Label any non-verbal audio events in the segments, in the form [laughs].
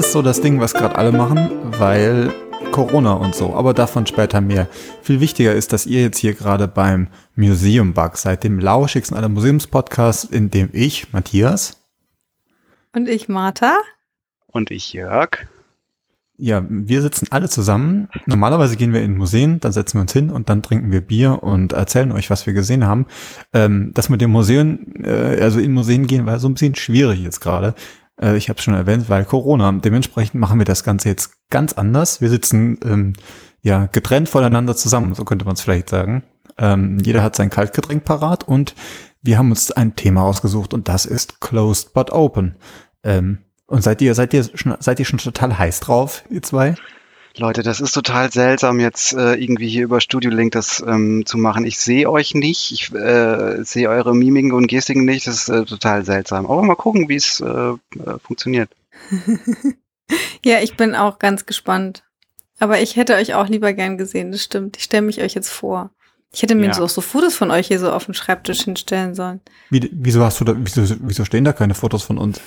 ist so das Ding, was gerade alle machen, weil Corona und so, aber davon später mehr. Viel wichtiger ist, dass ihr jetzt hier gerade beim Museum Bug seid, dem lauschigsten aller Museumspodcasts, in dem ich, Matthias. Und ich, Martha. Und ich, Jörg. Ja, wir sitzen alle zusammen. Normalerweise gehen wir in Museen, dann setzen wir uns hin und dann trinken wir Bier und erzählen euch, was wir gesehen haben. Ähm, das mit dem Museum, äh, also in Museen gehen, war so ein bisschen schwierig jetzt gerade. Äh, ich habe es schon erwähnt, weil Corona. Dementsprechend machen wir das Ganze jetzt ganz anders. Wir sitzen ähm, ja getrennt voneinander zusammen, so könnte man es vielleicht sagen. Ähm, jeder hat sein Kaltgetränk parat und wir haben uns ein Thema ausgesucht und das ist Closed but Open. Ähm, und seid ihr, seid ihr schon, seid ihr schon total heiß drauf, ihr zwei? Leute, das ist total seltsam, jetzt äh, irgendwie hier über Studio Link das ähm, zu machen. Ich sehe euch nicht, ich äh, sehe eure Mimiken und Gestiken nicht, das ist äh, total seltsam. Aber mal gucken, wie es äh, äh, funktioniert. [laughs] ja, ich bin auch ganz gespannt. Aber ich hätte euch auch lieber gern gesehen, das stimmt. Ich stelle mich euch jetzt vor. Ich hätte mir ja. so, so Fotos von euch hier so auf den Schreibtisch hinstellen sollen. Wie, wieso hast du da, wieso, wieso stehen da keine Fotos von uns?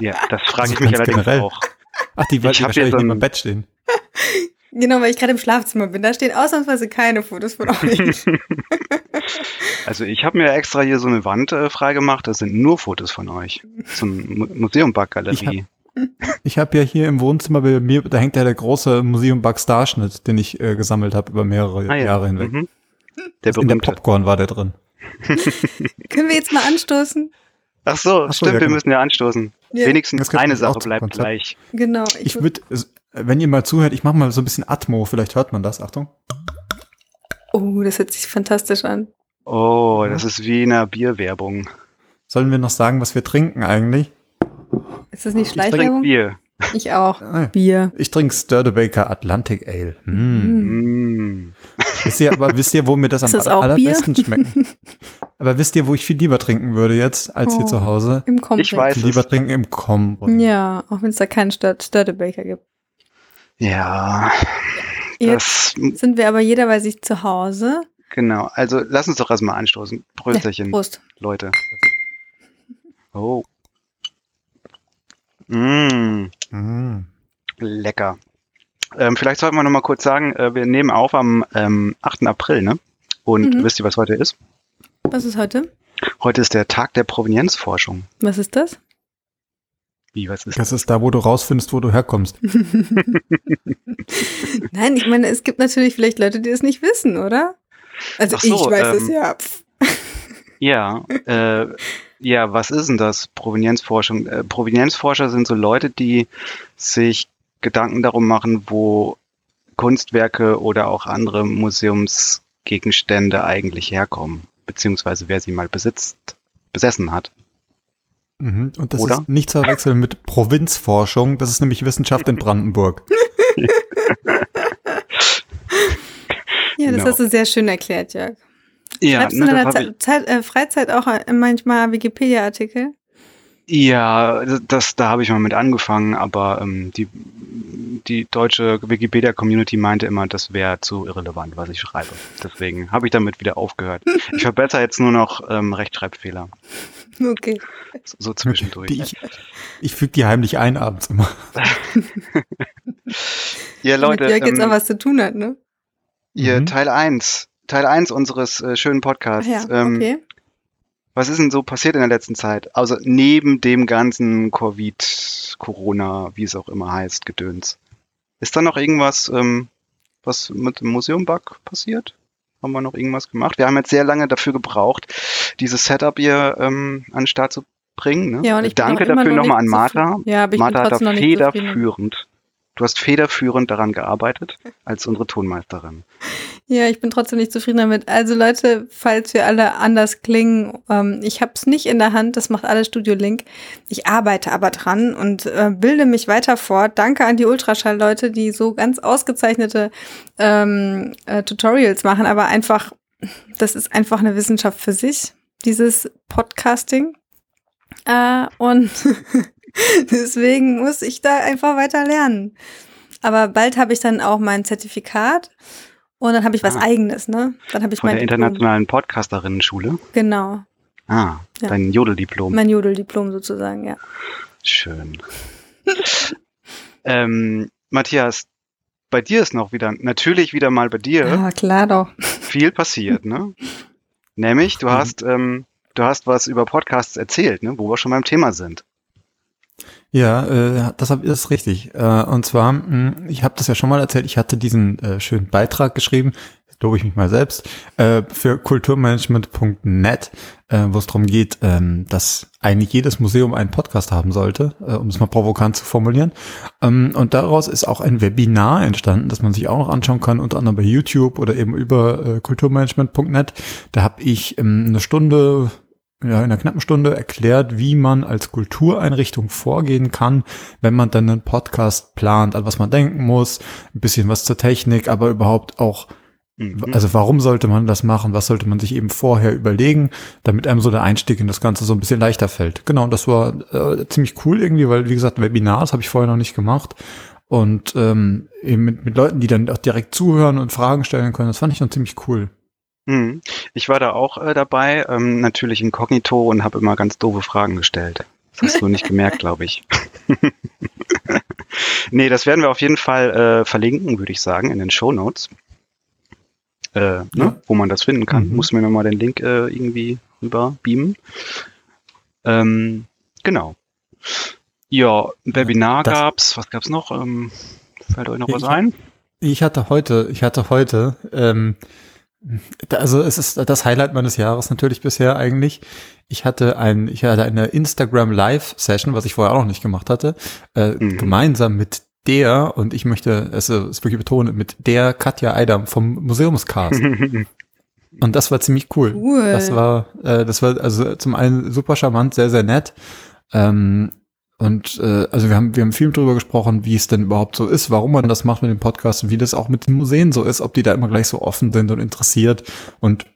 Ja, das frage ich mich allerdings generell. auch. Ach, die, ich wahrscheinlich so neben Bett stehen. [laughs] Genau, weil ich gerade im Schlafzimmer bin. Da stehen ausnahmsweise keine Fotos von [laughs] euch. [laughs] also ich habe mir extra hier so eine Wand äh, freigemacht. Da sind nur Fotos von euch. Zum Mu Museum Bug Galerie. Ich habe hab ja hier im Wohnzimmer bei mir, da hängt ja der große Museum Bug Starschnitt, den ich äh, gesammelt habe über mehrere ah, ja. Jahre hinweg. Mhm. Der In der Popcorn war der drin. Können wir jetzt mal anstoßen? Ach so, Ach so stimmt, ja, wir genau. müssen ja anstoßen. Ja. Wenigstens eine Sache bleibt Konzept. gleich. Genau. Ich, ich würde, wenn ihr mal zuhört, ich mache mal so ein bisschen Atmo, vielleicht hört man das. Achtung. Oh, das hört sich fantastisch an. Oh, das ist wie in einer Bierwerbung. Sollen wir noch sagen, was wir trinken eigentlich? Ist das nicht Schleichwerbung? Ich Bier. Ich auch. Ah, Bier. Ich trinke Sturdebaker Atlantic Ale. Mm. Mm. Wisst ihr, aber wisst ihr, wo mir das am das allerbesten Bier? schmeckt? Aber wisst ihr, wo ich viel lieber trinken würde jetzt, als oh, hier zu Hause? Im Kompress. Ich weiß viel lieber trinken im Kompress. Ja, auch wenn es da keinen Sturdebaker gibt. Ja. Jetzt sind wir aber jeder bei sich zu Hause. Genau, also lass uns doch erstmal anstoßen. Prösterchen. Ja, Prost. Leute. Oh. Mmh. Mm. Lecker. Ähm, vielleicht sollten wir noch mal kurz sagen, äh, wir nehmen auf am ähm, 8. April, ne? Und mhm. wisst ihr, was heute ist? Was ist heute? Heute ist der Tag der Provenienzforschung. Was ist das? Wie, was ist das? Das ist da, wo du rausfindest, wo du herkommst. [laughs] [laughs] Nein, ich meine, es gibt natürlich vielleicht Leute, die es nicht wissen, oder? Also so, ich weiß ähm, es ja. Ja, äh, ja, was ist denn das, Provenienzforschung? Äh, Provenienzforscher sind so Leute, die sich Gedanken darum machen, wo Kunstwerke oder auch andere Museumsgegenstände eigentlich herkommen, beziehungsweise wer sie mal besitzt, besessen hat. Mhm. Und das oder? ist nicht zu verwechseln mit Provinzforschung, das ist nämlich Wissenschaft in Brandenburg. [laughs] ja, das genau. hast du sehr schön erklärt, Jörg. Ja, Schreibst ne, du in deiner Zeit, äh, Freizeit auch manchmal Wikipedia-Artikel? Ja, das, da habe ich mal mit angefangen, aber ähm, die, die deutsche Wikipedia-Community meinte immer, das wäre zu irrelevant, was ich schreibe. Deswegen habe ich damit wieder aufgehört. Ich verbessere jetzt nur noch ähm, Rechtschreibfehler. [laughs] Okay. So, so zwischendurch. ich ich füge die heimlich ein abends immer. [laughs] ja, Leute. Mit Jörg jetzt ähm, auch was zu tun hat, ne? Ihr mhm. Teil 1 Teil 1 unseres äh, schönen Podcasts. Ach ja, ähm, okay. Was ist denn so passiert in der letzten Zeit? Also neben dem ganzen Covid, Corona, wie es auch immer heißt, Gedöns. Ist da noch irgendwas, ähm, was mit dem Museum-Bug passiert? Haben wir noch irgendwas gemacht? Wir haben jetzt sehr lange dafür gebraucht, dieses Setup hier ähm, an den Start zu bringen. Ne? Ja, und ich Danke dafür nochmal an Martha. Ja, aber ich Martha bin hat da federführend Du hast federführend daran gearbeitet als unsere Tonmeisterin. Ja, ich bin trotzdem nicht zufrieden damit. Also Leute, falls wir alle anders klingen, ähm, ich habe es nicht in der Hand, das macht alles Studio Link. Ich arbeite aber dran und äh, bilde mich weiter fort. Danke an die Ultraschall-Leute, die so ganz ausgezeichnete ähm, äh, Tutorials machen, aber einfach, das ist einfach eine Wissenschaft für sich, dieses Podcasting. Äh, und [laughs] [laughs] Deswegen muss ich da einfach weiter lernen. Aber bald habe ich dann auch mein Zertifikat und dann habe ich was ah. eigenes, ne? Dann habe ich Von der internationalen Podcasterinnen-Schule. Genau. Ah, Ja. dein Jodeldiplom. Mein Jodeldiplom sozusagen, ja. Schön. ähm, Matthias, bei dir ist noch wieder, natürlich wieder mal bei dir, Ah, klar doch. viel passiert, ne? [laughs] Nämlich, du hast, ähm, du hast was über Podcasts erzählt, ne? Wo wir schon beim Thema sind. Ja, äh, das ist richtig. Äh, und zwar, mh, ich habe das ja schon mal erzählt, ich hatte diesen äh, schönen Beitrag geschrieben, lobe ich mich mal selbst, für kulturmanagement.net, wo es darum geht, ähm, dass eigentlich jedes Museum einen Podcast haben sollte, um es mal provokant zu formulieren. Ähm, und daraus ist auch ein Webinar entstanden, das man sich auch noch anschauen kann, unter anderem bei YouTube oder eben über kulturmanagement.net. Da habe ich ähm, eine Stunde ja, in einer knappen Stunde erklärt, wie man als Kultureinrichtung vorgehen kann, wenn man dann einen Podcast plant, an was man denken muss, ein bisschen was zur Technik, aber überhaupt auch, Mhm. also warum sollte man das machen, was sollte man sich eben vorher überlegen, damit einem so der Einstieg in das Ganze so ein bisschen leichter fällt. Genau, und das war äh, ziemlich cool irgendwie, weil, wie gesagt, Webinars habe ich vorher noch nicht gemacht. Und ähm, eben mit, mit Leuten, die dann auch direkt zuhören und Fragen stellen können, das fand ich dann ziemlich cool. Mhm. Ich war da auch äh, dabei, ähm, natürlich inkognito und habe immer ganz doofe Fragen gestellt. Das hast du nicht [laughs] gemerkt, glaube ich. [laughs] nee, das werden wir auf jeden Fall äh, verlinken, würde ich sagen, in den Show Notes. Äh, ne, Ja. wo man das finden kann. Mhm. Muss mir nochmal den Link äh, irgendwie rüber beamen. Ähm, genau. Ja, Webinar das- gab's. Was gab's noch? Ähm, fällt euch noch Ja, was ich- ein? Ich hatte heute, ich hatte heute, ähm, also es ist das Highlight meines Jahres natürlich bisher eigentlich. Ich hatte ein, ich hatte eine Instagram Live Session, was ich vorher auch noch nicht gemacht hatte, äh, Mhm. gemeinsam mit der und ich möchte es, äh, es wirklich betonen mit der Katja Eidam vom Museumscast [laughs] und das war ziemlich cool. Cool. Das war, äh, das war also zum einen super charmant, sehr sehr nett. Ähm, und äh, also wir haben wir haben viel drüber gesprochen, wie es denn überhaupt so ist, warum man das macht mit dem Podcast und wie das auch mit den Museen so ist, ob die da immer gleich so offen sind und interessiert und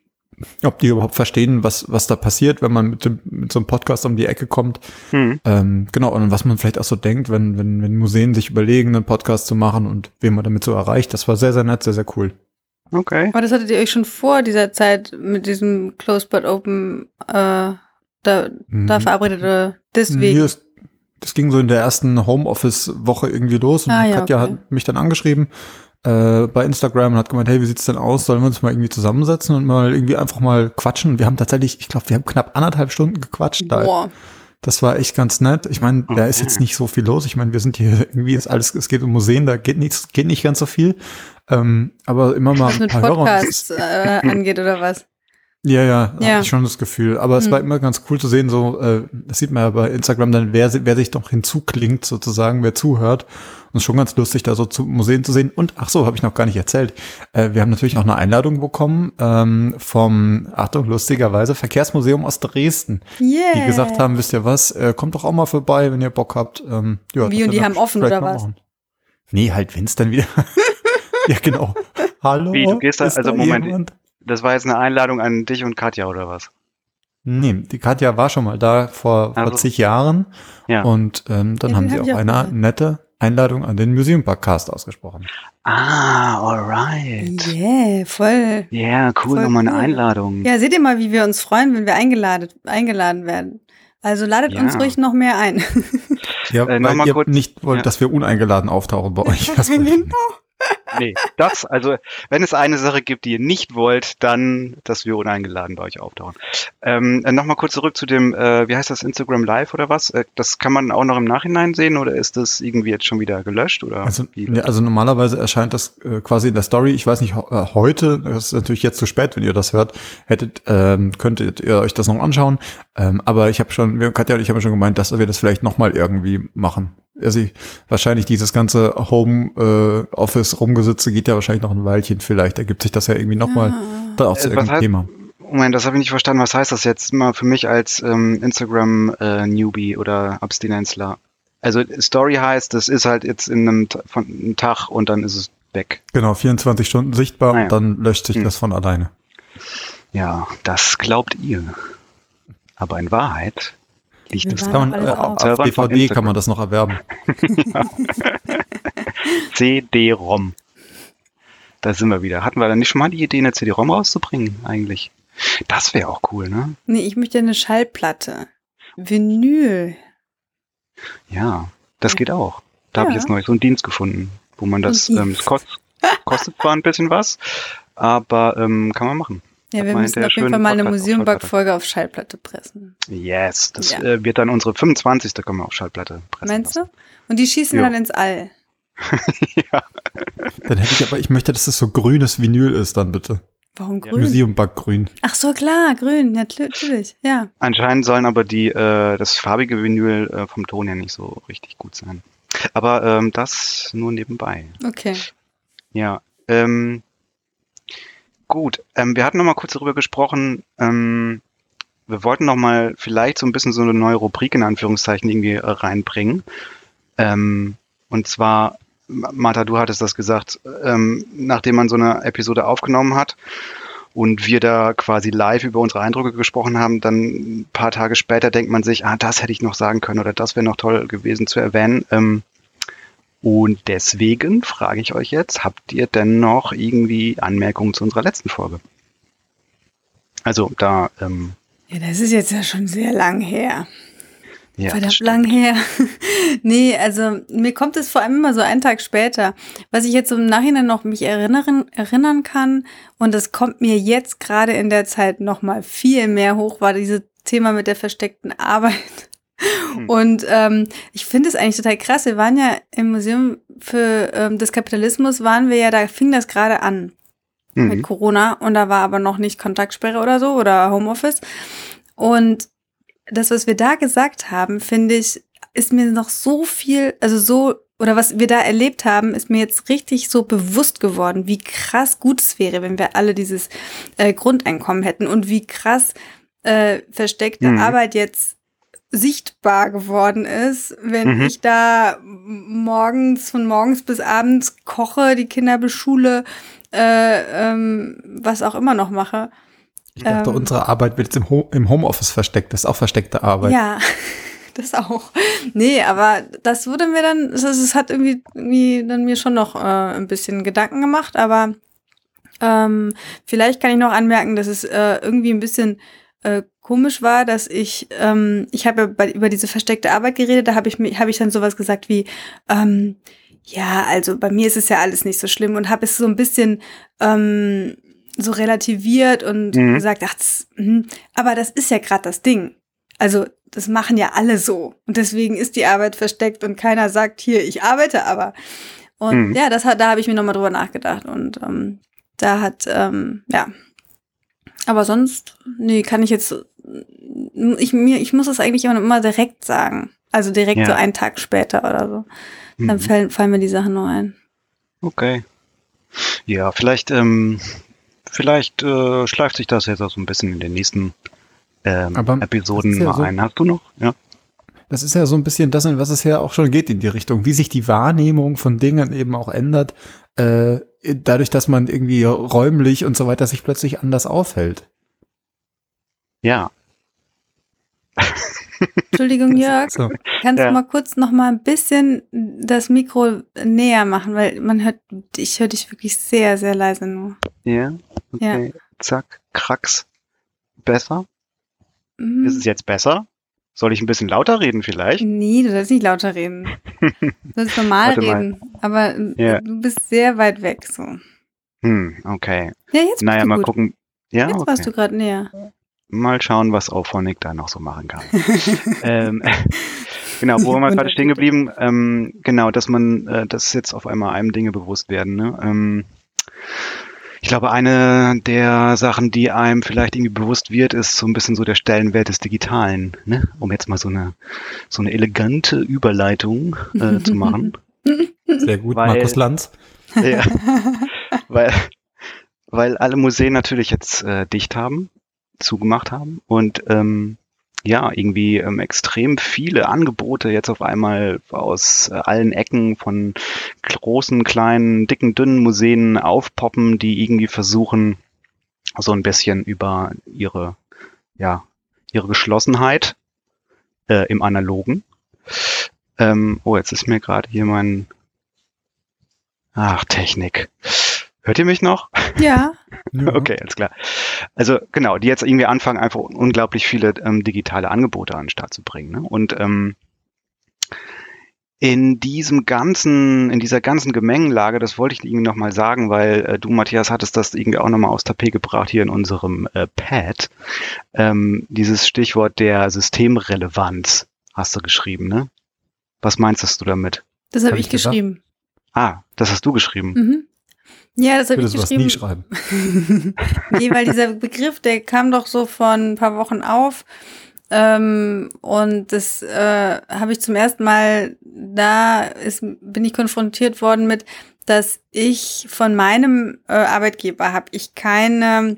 ob die überhaupt verstehen, was was da passiert, wenn man mit dem mit so einem Podcast um die Ecke kommt. Hm. Ähm, genau und was man vielleicht auch so denkt, wenn wenn wenn Museen sich überlegen, einen Podcast zu machen und wen man damit so erreicht. Das war sehr sehr nett, sehr sehr cool. Okay. Aber das hattet ihr euch schon vor dieser Zeit mit diesem Close but Open äh, da, da Mhm. verabredete deswegen. ist, das ging so in der ersten Homeoffice-Woche irgendwie los und Ah, ja, Katja okay. hat mich dann angeschrieben äh, bei Instagram und hat gemeint, hey, wie sieht's denn aus? Sollen wir uns mal irgendwie zusammensetzen und mal irgendwie einfach mal quatschen? Und wir haben tatsächlich, ich glaube, wir haben knapp anderthalb Stunden gequatscht. Da. Boah. Das war echt ganz nett. Ich meine, da ist jetzt nicht so viel los. Ich meine, wir sind hier [laughs] irgendwie ist alles, es geht um Museen, da geht nichts, geht nicht ganz so viel. Ähm, aber immer mal Was ein mit paar Hörer. ist- Podcasts äh, angeht oder was? Ja, ja, Ja. habe ich schon das Gefühl. Aber es Hm. war immer ganz cool zu sehen, so, äh, das sieht man ja bei Instagram dann, wer, wer sich doch hinzuklingt, sozusagen, wer zuhört. Und es ist schon ganz lustig, da so zu Museen zu sehen. Und, ach so, habe ich noch gar nicht erzählt. Äh, wir haben natürlich auch eine Einladung bekommen ähm, vom, Achtung, lustigerweise, Verkehrsmuseum aus Dresden, Yeah. die gesagt haben, wisst ihr was, äh, kommt doch auch mal vorbei, wenn ihr Bock habt. Ähm, ja, Wie, und die haben offen oder was? machen. Nee, halt, wenn's dann wieder. [laughs] ja, genau. Hallo. Wie, du gehst da- ist also Moment. jemand? Das war jetzt eine Einladung an dich und Katja oder was? Nee, die Katja war schon mal da vor, vor Also. zig Jahren Ja. und ähm, dann Ja, haben sie auch auch eine gehört. nette Einladung an den Museum Podcast ausgesprochen. Ah, alright. Yeah, voll. Ja, cool, Voll nochmal eine cool. Einladung. Ja, seht ihr mal, wie wir uns freuen, wenn wir eingeladen, eingeladen werden. Also ladet Ja. uns ruhig noch mehr ein. Ja, Äh, weil ihr kurz- nicht wollt, ja. dass wir uneingeladen auftauchen bei euch. [laughs] Nicht. Nee, das, also, wenn es eine Sache gibt, die ihr nicht wollt, dann, dass wir uneingeladen bei euch auftauchen. Ähm, äh, Nochmal kurz zurück zu dem, äh, wie heißt das, Instagram Live oder was? Äh, das kann man auch noch im Nachhinein sehen oder ist das irgendwie jetzt schon wieder gelöscht oder? Also, ja, also normalerweise erscheint das äh, quasi in der Story. Ich weiß nicht, äh, heute, das ist natürlich jetzt zu spät, wenn ihr das hört, hättet, ähm, könntet ihr euch das noch anschauen. Ähm, aber ich habe schon, wir, Katja und ich haben schon gemeint, dass wir das vielleicht noch mal irgendwie machen. Also ich, wahrscheinlich dieses ganze Home äh, Office Rumgesitze geht ja wahrscheinlich noch ein Weilchen. Vielleicht ergibt sich das ja irgendwie noch mal dann auch zu Äh, was irgendeinem heißt- Thema. Moment, das habe ich nicht verstanden. Was heißt das jetzt mal für mich als ähm, Instagram-Newbie oder Abstinenzler? Also Story heißt, das ist halt jetzt in einem, von, einem Tag und dann ist es weg. Genau, 24 Stunden sichtbar Ah, ja. und dann löscht sich Hm. das von alleine. Ja, das glaubt ihr. Aber in Wahrheit es waren Kann man, äh, auf. DVD kann man das noch erwerben. [laughs] CD-ROM. Da sind wir wieder. Hatten wir dann nicht schon mal die Idee, eine CD-ROM rauszubringen, eigentlich? Das wäre auch cool, ne? Nee, ich möchte eine Schallplatte. Vinyl. Ja, das Ja. geht auch. Da habe ich Ja. jetzt neulich so einen Dienst gefunden, wo man das, ähm, es kost, kostet zwar ein bisschen was, aber ähm, kann man machen. Ja, wir müssen auf jeden Fall mal eine Podcast auf Museumback-Folge auf Schallplatte pressen. Yes, das Ja. äh, wird dann unsere 25. können wir auf Schallplatte pressen. Meinst du? Und die schießen Ja. dann ins All. [laughs] ja. Dann hätte ich aber, ich möchte, dass es so grünes Vinyl ist dann bitte. Warum Ja. grün? Museumbackgrün. Ach so, klar, grün, ja, natürlich, ja. Anscheinend sollen aber die, äh, das farbige Vinyl äh, vom Ton her nicht so richtig gut sein. Aber ähm, das nur nebenbei. Okay. Ja, ähm, gut. Ähm, wir hatten noch mal kurz darüber gesprochen. Ähm, wir wollten noch mal vielleicht so ein bisschen so eine neue Rubrik in Anführungszeichen irgendwie äh, reinbringen. Ähm, und zwar, Martha, du hattest das gesagt, ähm, nachdem man so eine Episode aufgenommen hat und wir da quasi live über unsere Eindrücke gesprochen haben, dann ein paar Tage später denkt man sich, ah, das hätte ich noch sagen können oder das wäre noch toll gewesen zu erwähnen. Ähm, und deswegen frage ich euch jetzt, habt ihr denn noch irgendwie Anmerkungen zu unserer letzten Folge? Also da, ähm, Ja, das ist jetzt ja schon sehr lang her. ja, das Verdammt lang her. [laughs] nee, also mir kommt es vor allem immer so einen Tag später. Was ich jetzt im Nachhinein noch mich erinnern, erinnern kann, und es kommt mir jetzt gerade in der Zeit noch mal viel mehr hoch, war dieses Thema mit der versteckten Arbeit. Hm. Und ähm, ich finde es eigentlich total krass. Wir waren ja im Museum für ähm, des Kapitalismus, waren wir ja, da fing das gerade an mit Mhm. Corona und da war aber noch nicht Kontaktsperre oder so oder Homeoffice. Und das, was wir da gesagt haben, finde ich, ist mir noch so viel, also so, oder was wir da erlebt haben, ist mir jetzt richtig so bewusst geworden, wie krass gut es wäre, wenn wir alle dieses äh, Grundeinkommen hätten und wie krass äh, versteckte Mhm. Arbeit jetzt sichtbar geworden ist, wenn Mhm. ich da morgens von morgens bis abends koche, die Kinder beschule, äh, ähm, was auch immer noch mache. Ich dachte, Ähm. unsere Arbeit wird jetzt im, Ho im Homeoffice versteckt. Das ist auch versteckte Arbeit. Ja, [laughs] das auch. Nee, aber das wurde mir dann, es, hat irgendwie, irgendwie dann mir schon noch äh, ein bisschen Gedanken gemacht, aber ähm, vielleicht kann ich noch anmerken, dass es äh, irgendwie ein bisschen äh, komisch war, dass ich, ähm, ich habe ja über diese versteckte Arbeit geredet, da habe ich mir, habe ich dann sowas gesagt wie, ähm, ja, also bei mir ist es ja alles nicht so schlimm und habe es so ein bisschen ähm, so relativiert und Mhm. gesagt, ach, das, mhm. aber das ist ja gerade das Ding. Also das machen ja alle so und deswegen ist die Arbeit versteckt und keiner sagt hier, ich arbeite aber. Und Mhm. ja, das hat, da habe ich mir nochmal drüber nachgedacht und ähm, da hat, ähm, ja. Aber sonst, nee, kann ich jetzt, ich, mir, ich muss es eigentlich immer, immer direkt sagen. Also direkt Ja. so einen Tag später oder so. Dann Mhm. fallen, fallen mir die Sachen noch ein. Okay. Ja, vielleicht, ähm, vielleicht äh, schleift sich das jetzt auch so ein bisschen in den nächsten ähm, Episoden ja mal so- ein. Hast du noch? Ja. Das ist ja so ein bisschen das, in was es ja auch schon geht in die Richtung, wie sich die Wahrnehmung von Dingen eben auch ändert, äh, dadurch, dass man irgendwie räumlich und so weiter sich plötzlich anders aufhält. Ja. Entschuldigung, [laughs] Jörg, So. kannst Ja. du mal kurz noch mal ein bisschen das Mikro näher machen, weil man hört, ich höre dich wirklich sehr, sehr leise nur. Ja. Okay. Zack. Krax. Besser? Mhm. Ist es jetzt besser? Soll ich ein bisschen lauter reden vielleicht? Nee, du sollst nicht lauter reden. [laughs] Du sollst normal reden. Aber Ja. du bist sehr weit weg so. Hm, okay. Ja, jetzt bist Naja, du mal gut. gucken. Ja, Jetzt okay. warst du gerade näher. Mal schauen, was Auphonic da noch so machen kann. [laughs] ähm, [laughs] genau, wo waren wir gerade stehen geblieben? Ähm, genau, dass man, äh, dass jetzt auf einmal einem Dinge bewusst werden. Ne? Ähm, ich glaube, eine der Sachen, die einem vielleicht irgendwie bewusst wird, ist so ein bisschen so der Stellenwert des Digitalen. Ne? Um jetzt mal so eine so eine elegante Überleitung äh, zu machen. [laughs] Sehr gut, Weil- Markus Lanz. ja, weil, weil alle Museen natürlich jetzt äh, dicht haben, zugemacht haben und ähm, ja, irgendwie ähm, extrem viele Angebote jetzt auf einmal aus äh, allen Ecken von großen, kleinen, dicken, dünnen Museen aufpoppen, die irgendwie versuchen, so ein bisschen über ihre, ja, ihre Geschlossenheit äh, im Analogen. Ähm, oh, jetzt ist mir gerade hier mein Ach, Technik. Hört ihr mich noch? Ja. [laughs] Okay, alles klar. Also genau, die jetzt irgendwie anfangen, einfach unglaublich viele ähm, digitale Angebote an den Start zu bringen. Ne? Und ähm, in diesem ganzen, in dieser ganzen Gemengenlage, das wollte ich irgendwie nochmal sagen, weil äh, du, Matthias, hattest das irgendwie auch nochmal aus Tapet gebracht hier in unserem äh, Pad. Ähm, dieses Stichwort der Systemrelevanz hast du geschrieben, ne? Was meinst du damit? Das habe Hab ich ich geschrieben. Ah, das hast du geschrieben. Mhm. Ja, das Ich habe ich geschrieben. nie schreiben. [laughs] nee, weil dieser Begriff, der kam doch so vor ein paar Wochen auf. Ähm, und das äh, habe ich zum ersten Mal, da ist, bin ich konfrontiert worden mit, dass ich von meinem äh, Arbeitgeber habe ich keine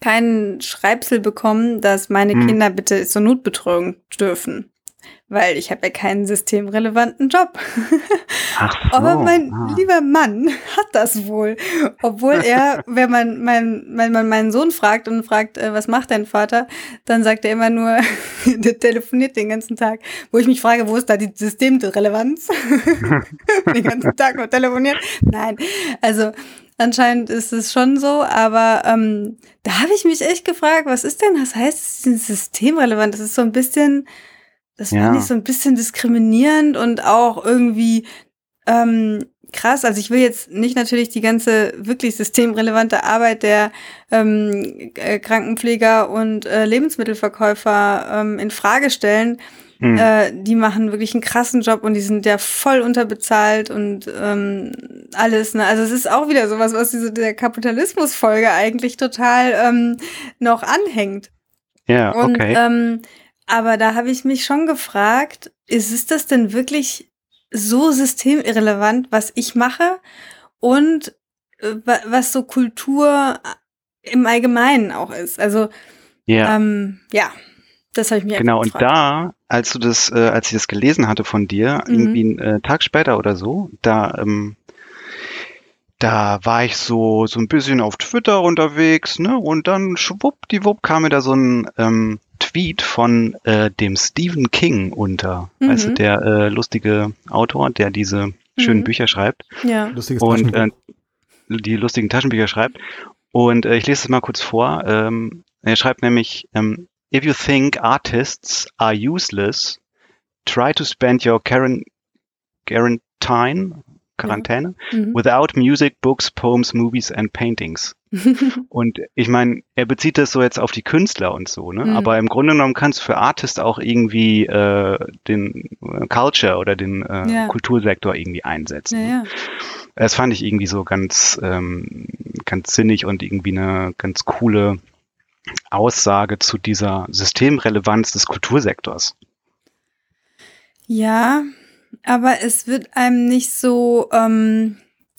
keinen Schreibsel bekommen, dass meine Hm. Kinder bitte zur Notbetreuung dürfen. Weil ich habe ja keinen systemrelevanten Job. [laughs] Ach so. Aber mein ah. lieber Mann [laughs] hat das wohl. Obwohl er, [laughs] wenn man, mein, wenn man meinen Sohn fragt und fragt, äh, was macht dein Vater, dann sagt er immer nur, der telefoniert den ganzen Tag. Wo ich mich frage, wo ist da die Systemrelevanz? den ganzen Tag nur telefoniert. Nein, also anscheinend ist es schon so, aber ähm, da habe ich mich echt gefragt, was ist denn, was heißt systemrelevant? Das ist so ein bisschen, das Ja. fand ich so ein bisschen diskriminierend und auch irgendwie ähm, krass. Also ich will jetzt nicht natürlich die ganze wirklich systemrelevante Arbeit der ähm, äh, Krankenpfleger und äh, Lebensmittelverkäufer ähm, in Frage stellen. Hm. Äh, die machen wirklich einen krassen Job und die sind ja voll unterbezahlt und ähm, alles. Ne? Also es ist auch wieder sowas, was diese der Kapitalismusfolge eigentlich total ähm, noch anhängt. ja, Und okay. ähm, aber da habe ich mich schon gefragt, ist es das denn wirklich so systemirrelevant, was ich mache und äh, wa- was so Kultur im Allgemeinen auch ist? Also ja. ähm, ja, das habe ich mir Genau, und da, als du das, äh, als ich das gelesen hatte von dir, Mhm. irgendwie einen äh, Tag später oder so, da, ähm, da war ich so, so ein bisschen auf Twitter unterwegs, ne? Und dann schwuppdiwupp kam mir da so ein ähm, Tweet von äh, dem Stephen King unter. Mhm. Weißt du, der äh, lustige Autor, der diese schönen Mhm. Bücher schreibt Ja. Lustiges und Taschenbuch. äh, die lustigen Taschenbücher schreibt. Und äh, ich lese es mal kurz vor. Ähm, er schreibt nämlich, ähm, If you think artists are useless, try to spend your quaran- quarantine, Quarantäne Mhm. without music, books, poems, movies and paintings. [laughs] Und ich meine, er bezieht das so jetzt auf die Künstler und so, ne? Mhm. Aber im Grunde genommen kannst du für Artist auch irgendwie äh, den äh, Culture oder den äh, Ja. Kultursektor irgendwie einsetzen. ja, ne? ja. Das fand ich irgendwie so ganz, ähm, ganz sinnig und irgendwie eine ganz coole Aussage zu dieser Systemrelevanz des Kultursektors. Ja, aber es wird einem nicht so, ähm,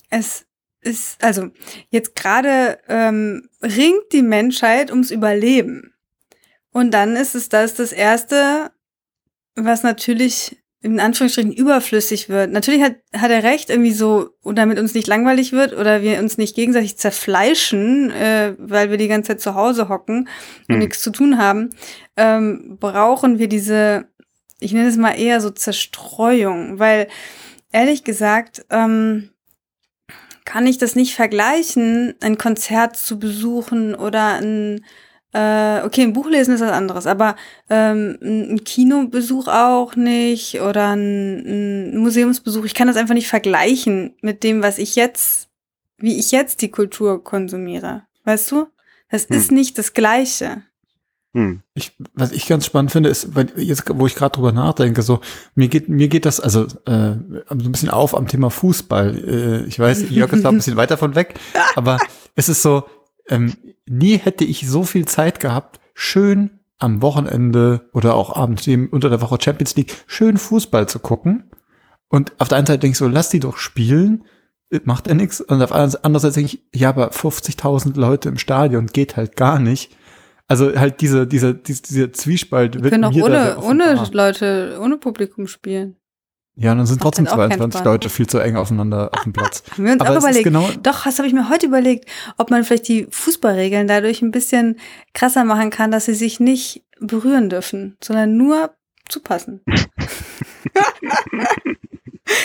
es ist, also jetzt gerade ähm, ringt die Menschheit ums Überleben. Und dann ist es das das Erste, was natürlich in Anführungsstrichen überflüssig wird. Natürlich hat, hat er recht, irgendwie so, und damit uns nicht langweilig wird oder wir uns nicht gegenseitig zerfleischen, äh, weil wir die ganze Zeit zu Hause hocken und Hm. nichts zu tun haben, ähm, brauchen wir diese, ich nenne es mal eher so Zerstreuung, weil ehrlich gesagt, ähm, kann ich das nicht vergleichen, ein Konzert zu besuchen oder ein äh, okay, ein Buch lesen ist was anderes, aber ähm, ein Kinobesuch auch nicht oder ein, ein Museumsbesuch. Ich kann das einfach nicht vergleichen mit dem, was ich jetzt, wie ich jetzt die Kultur konsumiere. Weißt du? Das Hm. ist nicht das Gleiche. Hm. Ich, was ich ganz spannend finde, ist, weil jetzt, wo ich gerade drüber nachdenke, so, mir geht, mir geht das also äh, so ein bisschen auf am Thema Fußball. Äh, ich weiß, Jörg ist da ein bisschen weiter von weg, [laughs] aber es ist so, ähm, nie hätte ich so viel Zeit gehabt, schön am Wochenende oder auch abends unter der Woche Champions League schön Fußball zu gucken. Und auf der einen Seite denke ich so, lass die doch spielen, macht ja nichts. Und auf der anderen Seite denke ich, ja, aber 50.000 Leute im Stadion geht halt gar nicht. Also halt diese, diese, diese, dieser Zwiespalt Wir können auch ohne, ohne. Leute, ohne Publikum spielen. Ja, und dann sind Macht trotzdem halt auch keinen 22 Spaß. Leute viel zu eng aufeinander auf dem Platz. [laughs] Haben wir uns Aber auch überlegt. genau, Doch, das habe ich mir heute überlegt, ob man vielleicht die Fußballregeln dadurch ein bisschen krasser machen kann, dass sie sich nicht berühren dürfen, sondern nur zupassen. [laughs]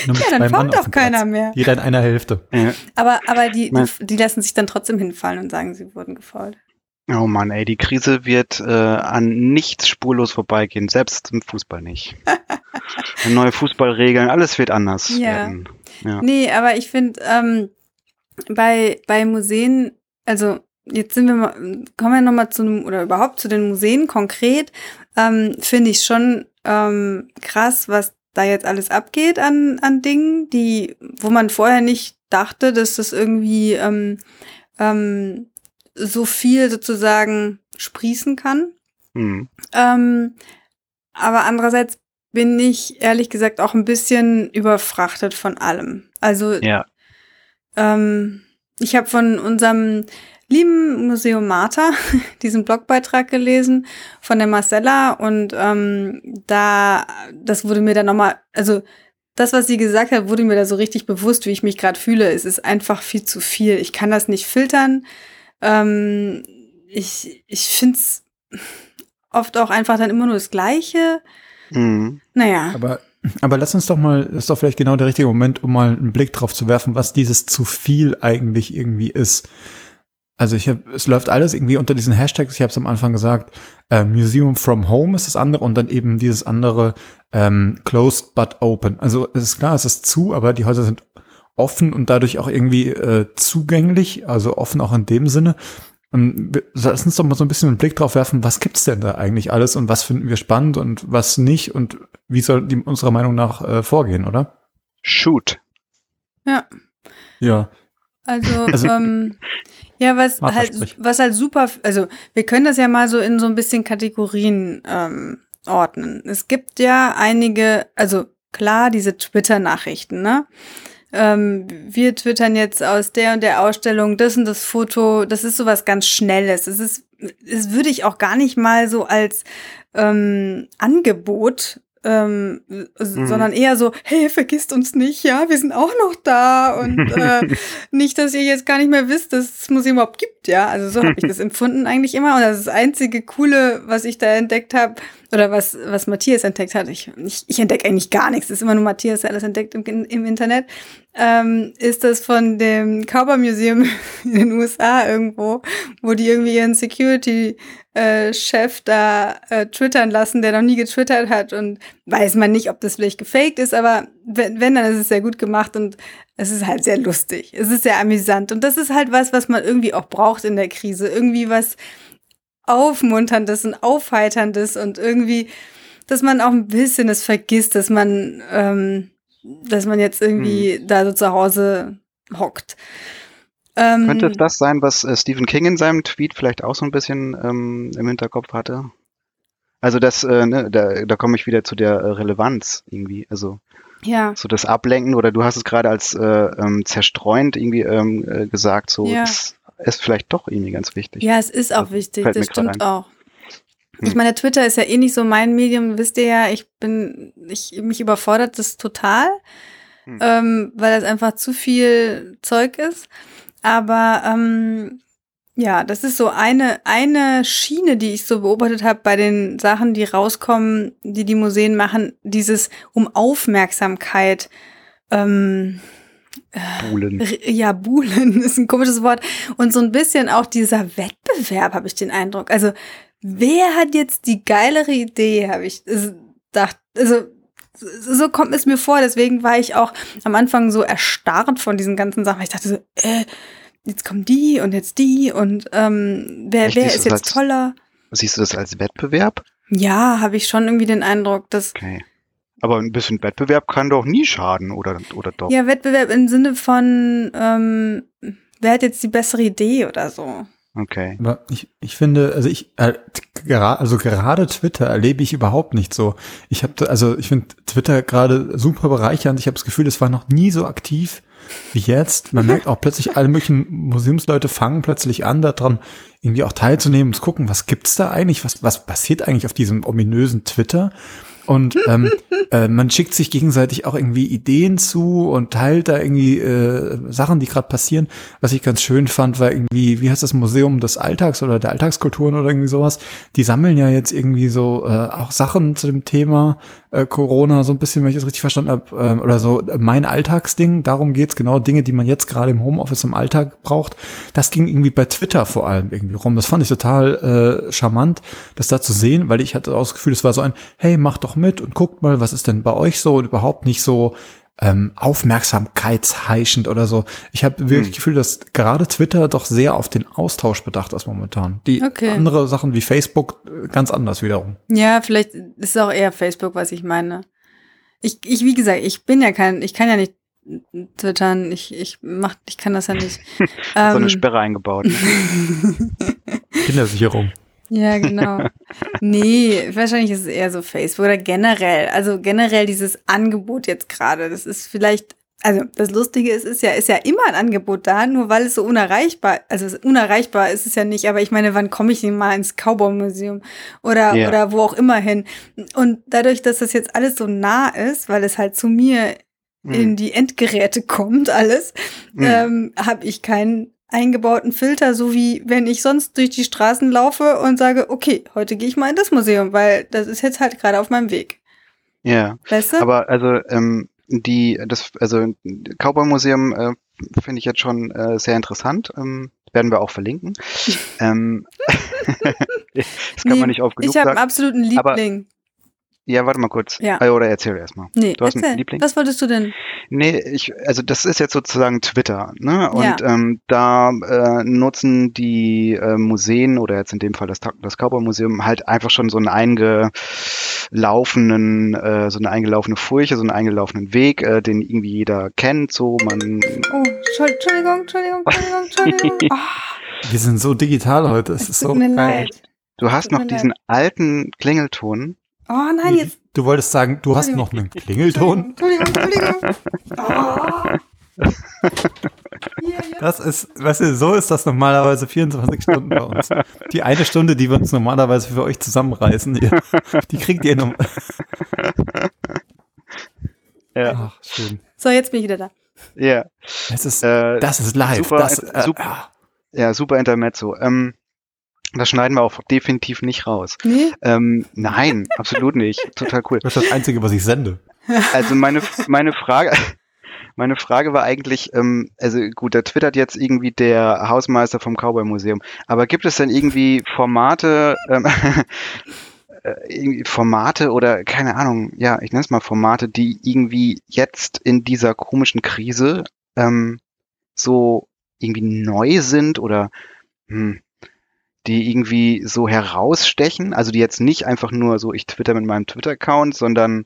Ja, dann kommt doch keiner Platz. mehr. Jeder in einer Hälfte. Ja. Aber, aber die, die, die lassen sich dann trotzdem hinfallen und sagen, sie wurden gefault. Oh Mann, ey, die Krise wird äh, an nichts spurlos vorbeigehen, selbst im Fußball nicht. [laughs] Neue Fußballregeln, alles wird anders Ja. werden. Ja. Nee, aber ich finde, ähm, bei, bei Museen, also jetzt sind wir mal, kommen wir nochmal zu einem, oder überhaupt zu den Museen konkret, ähm, finde ich schon ähm, krass, was da jetzt alles abgeht an, an Dingen, die, wo man vorher nicht dachte, dass das irgendwie ähm, ähm, so viel sozusagen sprießen kann. Hm. Ähm, aber andererseits bin ich ehrlich gesagt auch ein bisschen überfrachtet von allem. Also ja. ähm, ich habe von unserem lieben Museum Martha [laughs] diesen Blogbeitrag gelesen von der Marcella und ähm, da, das wurde mir dann nochmal, also das, was sie gesagt hat, wurde mir da so richtig bewusst, wie ich mich gerade fühle. Es ist einfach viel zu viel. Ich kann das nicht filtern. Ähm, ich ich finde es oft auch einfach dann immer nur das Gleiche. Hm. Naja. Aber, aber lass uns doch mal, das ist doch vielleicht genau der richtige Moment, um mal einen Blick drauf zu werfen, was dieses zu viel eigentlich irgendwie ist. Also ich habe, es läuft alles irgendwie unter diesen Hashtags, ich habe es am Anfang gesagt, äh, Museum from Home ist das andere und dann eben dieses andere ähm, Closed but Open. Also es ist klar, es ist zu, aber die Häuser sind offen und dadurch auch irgendwie äh, zugänglich, also offen auch in dem Sinne. Und lass uns doch mal so ein bisschen einen Blick drauf werfen, was gibt's denn da eigentlich alles und was finden wir spannend und was nicht und wie soll die unserer Meinung nach äh, vorgehen, oder? Shoot. Ja. Ja. Also, [laughs] Also- ähm, ja, was Martha, halt, sprich. was halt super, also wir können das ja mal so in so ein bisschen Kategorien ähm, ordnen. Es gibt ja einige, also klar, diese Twitter-Nachrichten, ne? Ähm, wir twittern jetzt aus der und der Ausstellung das und das Foto, das ist sowas ganz Schnelles. Es ist, es würde ich auch gar nicht mal so als ähm, Angebot ähm, Mhm. sondern eher so, hey, vergisst uns nicht, ja, wir sind auch noch da und [laughs] äh, nicht, dass ihr jetzt gar nicht mehr wisst, dass es das Museum überhaupt gibt, ja. Also so habe ich das [laughs] empfunden eigentlich immer. Und das ist das einzige Coole, was ich da entdeckt habe, oder was, was Matthias entdeckt hat. Ich, ich, ich entdecke eigentlich gar nichts. Es ist immer nur Matthias, der alles entdeckt im, im Internet. Ähm, ist das von dem Cowboy Museum [laughs] in den USA irgendwo, wo die irgendwie ihren Security äh, Chef da äh, twittern lassen, der noch nie getwittert hat und weiß man nicht, ob das vielleicht gefaked ist, aber wenn, wenn, dann ist es sehr gut gemacht und es ist halt sehr lustig. Es ist sehr amüsant und das ist halt was, was man irgendwie auch braucht in der Krise. Irgendwie was Aufmunterndes und Aufheiterndes und irgendwie, dass man auch ein bisschen es vergisst, dass man, ähm, dass man jetzt irgendwie da so zu Hause hockt. Ähm, Könnte es das sein, was äh, Stephen King in seinem Tweet vielleicht auch so ein bisschen ähm, im Hinterkopf hatte? Also das, äh, ne, da, da komme ich wieder zu der äh, Relevanz irgendwie. Also ja. so das Ablenken oder du hast es gerade als äh, ähm, zerstreuend irgendwie ähm, äh, gesagt, so Ja. das ist vielleicht doch irgendwie ganz wichtig. Ja, es ist auch Also, wichtig, das stimmt auch. Hm. Ich meine, Twitter ist ja eh nicht so mein Medium, wisst ihr ja, ich bin, ich, mich überfordert das total, Hm. ähm, weil das einfach zu viel Zeug ist. Aber ähm, ja, das ist so eine, eine Schiene, die ich so beobachtet habe bei den Sachen, die rauskommen, die die Museen machen, dieses um Aufmerksamkeit ähm, Buhlen. R- Ja, buhlen [laughs] ist ein komisches Wort. Und so ein bisschen auch dieser Wettbewerb, habe ich den Eindruck. Also, wer hat jetzt die geilere Idee, habe ich es gedacht. Also, so so kommt es mir vor. Deswegen war ich auch am Anfang so erstarrt von diesen ganzen Sachen. Ich dachte so, äh, jetzt kommen die und jetzt die und ähm, wer, Echt, wer ist jetzt als- toller? Siehst du das als Wettbewerb? Ja, habe ich schon irgendwie den Eindruck, dass Okay. Aber ein bisschen Wettbewerb kann doch nie schaden, oder, oder doch? ja Wettbewerb im Sinne von ähm, wer hat jetzt die bessere Idee oder so. Okay. Aber ich, ich finde, also ich, äh, gerade, also gerade Twitter erlebe ich überhaupt nicht so. Ich habe, also ich finde Twitter gerade super bereichernd. Ich habe das Gefühl, es war noch nie so aktiv wie jetzt. Man merkt auch plötzlich, alle möglichen Museumsleute fangen plötzlich an, daran irgendwie auch teilzunehmen und zu gucken, was gibt's da eigentlich, was, was passiert eigentlich auf diesem ominösen Twitter. Und ähm, äh, man schickt sich gegenseitig auch irgendwie Ideen zu und teilt da irgendwie äh, Sachen, die gerade passieren. Was ich ganz schön fand, war irgendwie, wie heißt das Museum des Alltags oder der Alltagskulturen oder irgendwie sowas. Die sammeln ja jetzt irgendwie so äh, auch Sachen zu dem Thema äh, Corona, so ein bisschen, wenn ich das richtig verstanden habe, äh, oder so mein Alltagsding. Darum geht's genau, Dinge, die man jetzt gerade im Homeoffice im Alltag braucht. Das ging irgendwie bei Twitter vor allem irgendwie rum. Das fand ich total äh, charmant, das da zu sehen, weil ich hatte auch das Gefühl, es war so ein, hey, mach doch mit und guckt mal, was ist denn bei euch so und überhaupt nicht so ähm, aufmerksamkeitsheischend oder so. Ich habe wirklich hm. Gefühl, dass gerade Twitter doch sehr auf den Austausch bedacht ist momentan. Die okay. andere Sachen wie Facebook äh, ganz anders wiederum. Ja, vielleicht ist es auch eher Facebook, was ich meine. Ich, ich, wie gesagt, ich bin ja kein, ich kann ja nicht twittern, ich, ich mach, ich kann das ja nicht. [laughs] so eine ähm, Sperre eingebaut. [laughs] Kindersicherung. Ja, genau. nee, wahrscheinlich ist es eher so Facebook oder generell. Also generell dieses Angebot jetzt gerade. Das ist vielleicht, also das Lustige ist, ist ja, ist ja immer ein Angebot da, nur weil es so unerreichbar, also unerreichbar ist es ja nicht, aber ich meine, wann komme ich denn mal ins Cowboy-Museum oder, yeah. oder wo auch immer hin? Und dadurch, dass das jetzt alles so nah ist, weil es halt zu mir hm. in die Endgeräte kommt, alles, mhm. ähm, habe ich keinen eingebauten Filter, so wie wenn ich sonst durch die Straßen laufe und sage, okay, heute gehe ich mal in das Museum, weil das ist jetzt halt gerade auf meinem Weg. Ja. Weißt du? Aber also ähm, die, das, also Cowboy Museum äh, finde ich jetzt schon äh, sehr interessant. Ähm, werden wir auch verlinken. [laughs] ähm, [laughs] das kann nee, man nicht oft genug Ich habe einen absoluten Liebling. Ja, warte mal kurz. Ja. Äh, oder erzähl erstmal. Nee, du hast erzähl. einen Liebling? Was wolltest du denn? Nee, ich, also das ist jetzt sozusagen Twitter, ne? Und ja. ähm, da äh, nutzen die äh, Museen oder jetzt in dem Fall das, das Cowboy-Museum halt einfach schon so einen eingelaufenen, äh, so eine eingelaufene Furche, so einen eingelaufenen Weg, äh, den irgendwie jeder kennt. So man. Oh, Entschuldigung, Entschuldigung, Entschuldigung, Entschuldigung. Oh. [laughs] Wir sind so digital heute, es ist so geil. Leid. Du hast noch diesen leid. alten Klingelton Oh nein, jetzt. Du wolltest sagen, du hast noch einen Klingelton? Entschuldigung, Entschuldigung. Oh. Das ist, weißt du, so ist das normalerweise 24 Stunden bei uns. Die eine Stunde, die wir uns normalerweise für euch zusammenreißen, die, die kriegt ihr noch. Ja. Ach, schön. So, jetzt bin ich wieder da. Ja. Es ist, äh, das ist live. Super, das, äh, super, ja, super Intermezzo. Ähm, das schneiden wir auch definitiv nicht raus. Nee? Ähm, nein, absolut nicht. Total cool. Das ist das Einzige, was ich sende. Also meine, meine Frage, meine Frage war eigentlich, ähm, also gut, da twittert jetzt irgendwie der Hausmeister vom Cowboy Museum, aber gibt es denn irgendwie Formate, ähm, [laughs] äh, irgendwie Formate oder keine Ahnung, ja, ich nenne es mal Formate, die irgendwie jetzt in dieser komischen Krise ähm, so irgendwie neu sind oder hm, die irgendwie so herausstechen, also die jetzt nicht einfach nur so, ich twitter mit meinem Twitter-Account, sondern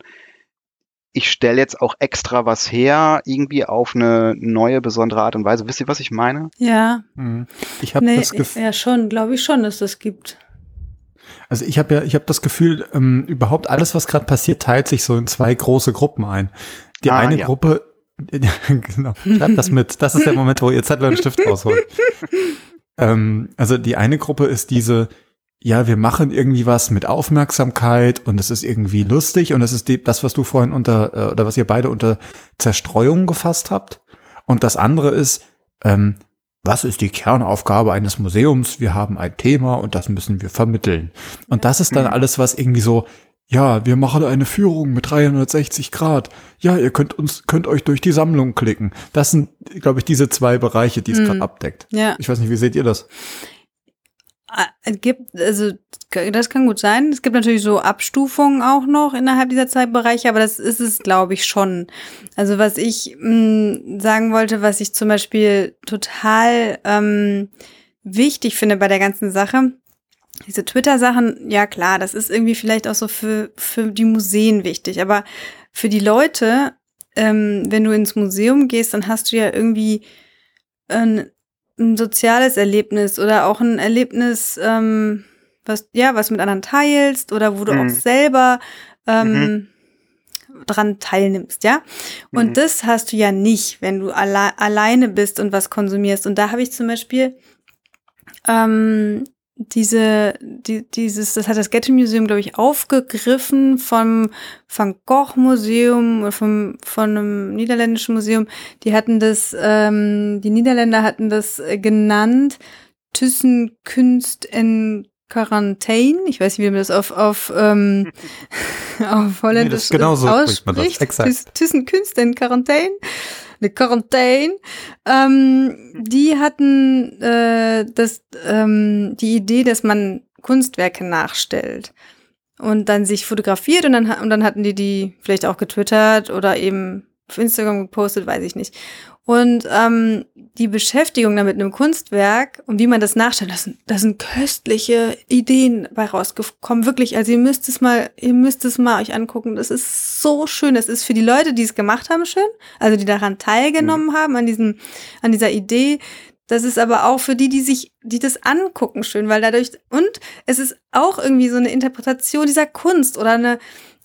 ich stelle jetzt auch extra was her, irgendwie auf eine neue, besondere Art und Weise. Wisst ihr, was ich meine? Ja. Mhm. Ich habe nee, das Gefühl. Ja, schon, glaube ich schon, dass das gibt. Also ich habe ja, ich habe das Gefühl, ähm, überhaupt alles, was gerade passiert, teilt sich so in zwei große Gruppen ein. Die ah, eine ja. Gruppe, [laughs] genau, schreibt das mit. Das ist der Moment, wo ihr Zettel und Stift rausholt. [laughs] Ähm, also die eine Gruppe ist diese, ja, wir machen irgendwie was mit Aufmerksamkeit und es ist irgendwie lustig und es ist die, das, was du vorhin unter, äh, oder was ihr beide unter Zerstreuung gefasst habt. Und das andere ist, ähm, was ist die Kernaufgabe eines Museums? Wir haben ein Thema und das müssen wir vermitteln. Und das ist dann mhm. alles, was irgendwie so ja, wir machen eine Führung mit 360 Grad. Ja, ihr könnt uns, könnt euch durch die Sammlung klicken. Das sind, glaube ich, diese zwei Bereiche, die es mhm. gerade abdeckt. Ja. Ich weiß nicht, wie seht ihr das? Ah, es gibt, also das kann gut sein. Es gibt natürlich so Abstufungen auch noch innerhalb dieser Zeitbereiche, aber das ist es, glaube ich, schon. Also was ich mh, mm, sagen wollte, was ich zum Beispiel total ähm, wichtig finde bei der ganzen Sache, diese Twitter-Sachen, ja klar, das ist irgendwie vielleicht auch so für, für die Museen wichtig, aber für die Leute, ähm, wenn du ins Museum gehst, dann hast du ja irgendwie ein, ein soziales Erlebnis oder auch ein Erlebnis, ähm, was, ja, was mit anderen teilst oder wo du mhm. auch selber ähm, mhm. dran teilnimmst, ja. Und mhm. das hast du ja nicht, wenn du alle, alleine bist und was konsumierst. Und da habe ich zum Beispiel ähm, diese, die, dieses, das hat das Getty Museum, glaube ich, aufgegriffen vom Van Gogh Museum oder vom, von einem niederländischen Museum. Die hatten das, ähm, die Niederländer hatten das äh, genannt, Thyssen-Kunst in Quarantäne. Ich weiß nicht, wie man das auf, auf, ähm, [laughs] auf Holländisch nee, genau so ausspricht. Thyssen-Kunst in Quarantäne eine Quarantäne. Ähm, die hatten äh, das, ähm, die Idee, dass man Kunstwerke nachstellt und dann sich fotografiert und dann, und dann hatten die die vielleicht auch getwittert oder eben auf Instagram gepostet, weiß ich nicht. Und ähm, die Beschäftigung damit einem Kunstwerk und wie man das nachstellt, das sind, das sind köstliche Ideen bei rausgekommen. Wirklich, also ihr müsst es mal, ihr müsst es mal euch angucken. Das ist so schön. Das ist für die Leute, die es gemacht haben, schön. Also die daran teilgenommen mhm. haben, an diesem, an dieser Idee. Das ist aber auch für die, die sich, die das angucken, schön, weil dadurch, und es ist auch irgendwie so eine Interpretation dieser Kunst oder eine,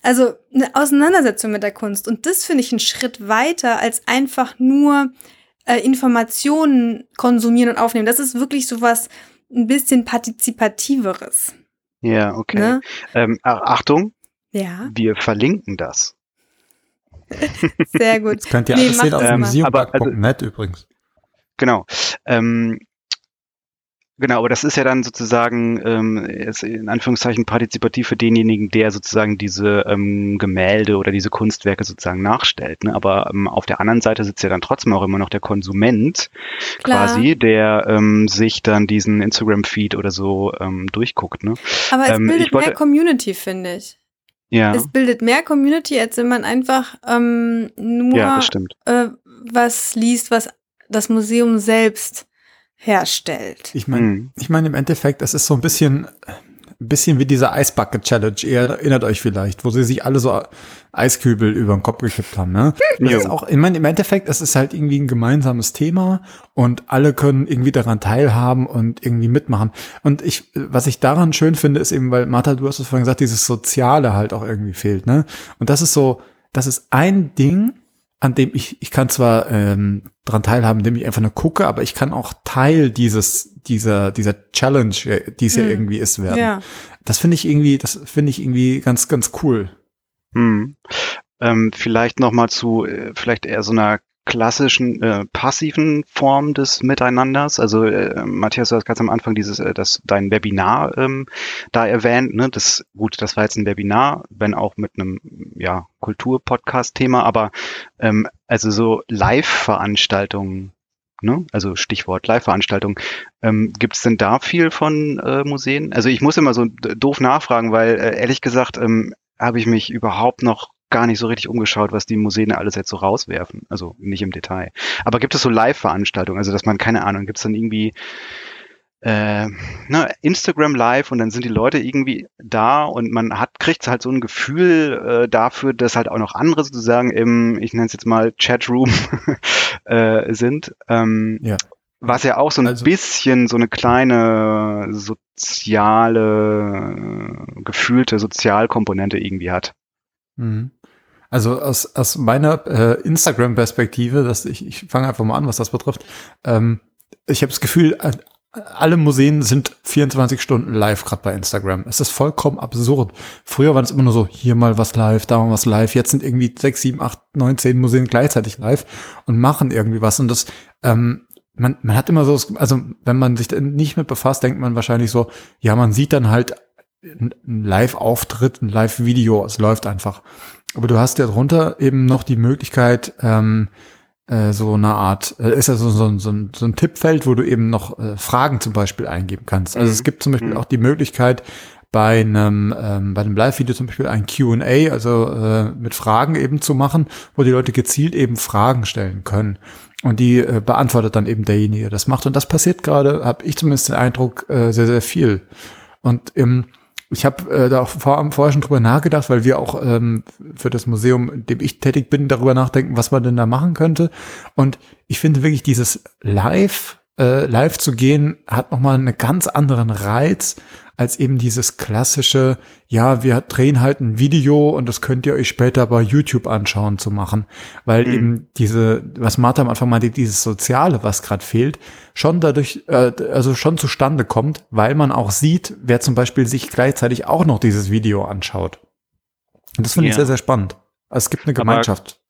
also eine Auseinandersetzung mit der Kunst. Und das finde ich einen Schritt weiter, als einfach nur äh, Informationen konsumieren und aufnehmen. Das ist wirklich so was ein bisschen partizipativeres. Ja, okay. Ne? Ähm, Achtung. Ja. Wir verlinken das. Sehr gut. Das könnt ihr nee, alles sehen auf dem museumpark.net also, übrigens. Genau. Ähm, Genau, aber das ist ja dann sozusagen ähm, in Anführungszeichen partizipativ für denjenigen, der sozusagen diese ähm, Gemälde oder diese Kunstwerke sozusagen nachstellt. Ne? Aber ähm, auf der anderen Seite sitzt ja dann trotzdem auch immer noch der Konsument Klar. quasi, der ähm, sich dann diesen Instagram-Feed oder so ähm, durchguckt. Ne? Aber es ähm, bildet wollte, mehr Community, finde ich. Ja. Es bildet mehr Community, als wenn man einfach ähm, nur ja, äh, was liest, was das Museum selbst herstellt. Ich meine, mhm. ich meine im Endeffekt, es ist so ein bisschen, bisschen wie diese Eisbucket Challenge. Ihr erinnert euch vielleicht, wo sie sich alle so Eiskübel über den Kopf gekippt haben. Ne? Das ist auch, ich meine, im Endeffekt, es ist halt irgendwie ein gemeinsames Thema und alle können irgendwie daran teilhaben und irgendwie mitmachen. Und ich, was ich daran schön finde, ist eben, weil Martha, du hast es vorhin gesagt, dieses Soziale halt auch irgendwie fehlt. Ne? Und das ist so, das ist ein Ding, an dem ich, ich kann zwar ähm, dran teilhaben, indem ich einfach nur gucke, aber ich kann auch Teil dieses, dieser, dieser Challenge, die es hm. ja irgendwie ist, werden. Ja. Das finde ich irgendwie, das finde ich irgendwie ganz, ganz cool. Hm. Ähm, vielleicht noch mal zu, äh, vielleicht eher so einer klassischen äh, passiven Form des Miteinanders. Also äh, Matthias, du hast ganz am Anfang dieses, äh, das dein Webinar ähm, da erwähnt. Ne? Das gut, das war jetzt ein Webinar, wenn auch mit einem ja Kultur-Podcast-Thema, aber ähm, also so Live-Veranstaltungen. Ne? Also Stichwort Live-Veranstaltung. Ähm, Gibt es denn da viel von äh, Museen? Also ich muss immer so doof nachfragen, weil äh, ehrlich gesagt ähm, habe ich mich überhaupt noch gar nicht so richtig umgeschaut, was die Museen alles jetzt so rauswerfen. Also nicht im Detail. Aber gibt es so Live-Veranstaltungen, also dass man, keine Ahnung, gibt es dann irgendwie äh, ne, Instagram Live und dann sind die Leute irgendwie da und man hat kriegt halt so ein Gefühl äh, dafür, dass halt auch noch andere sozusagen im, ich nenne es jetzt mal Chatroom [laughs] äh, sind. Ähm, ja. Was ja auch so ein also, bisschen so eine kleine soziale, gefühlte Sozialkomponente irgendwie hat. Mhm. Also aus, aus meiner äh, Instagram-Perspektive, dass ich, ich fange einfach mal an, was das betrifft. Ähm, ich habe das Gefühl, äh, alle Museen sind 24 Stunden live, gerade bei Instagram. Es ist vollkommen absurd. Früher war es immer nur so, hier mal was live, da mal was live. Jetzt sind irgendwie sechs, sieben, acht, neun, zehn Museen gleichzeitig live und machen irgendwie was. Und das, ähm, man, man hat immer so, also wenn man sich nicht mit befasst, denkt man wahrscheinlich so, ja, man sieht dann halt ein Live-Auftritt, ein Live-Video, es läuft einfach. Aber du hast ja drunter eben noch die Möglichkeit, ähm, äh, so eine Art, äh, ist ja so, so, so, ein, so ein Tippfeld, wo du eben noch äh, Fragen zum Beispiel eingeben kannst. Also mhm. es gibt zum Beispiel mhm. auch die Möglichkeit, bei einem, ähm, bei einem Live-Video zum Beispiel ein Q&A, also äh, mit Fragen eben zu machen, wo die Leute gezielt eben Fragen stellen können. Und die äh, beantwortet dann eben derjenige, der das macht. Und das passiert gerade, habe ich zumindest den Eindruck, äh, sehr, sehr viel. Und im ich habe äh, da auch vor, vorher schon drüber nachgedacht, weil wir auch ähm, für das Museum, in dem ich tätig bin, darüber nachdenken, was man denn da machen könnte. Und ich finde wirklich dieses Live äh, live zu gehen, hat nochmal einen ganz anderen Reiz als eben dieses klassische, ja, wir drehen halt ein Video und das könnt ihr euch später bei YouTube anschauen zu machen, weil mhm. eben diese, was Martha am Anfang meinte, dieses Soziale, was gerade fehlt, schon dadurch, äh, also schon zustande kommt, weil man auch sieht, wer zum Beispiel sich gleichzeitig auch noch dieses Video anschaut. Und das finde ja. ich sehr, sehr spannend. Also es gibt eine Gemeinschaft.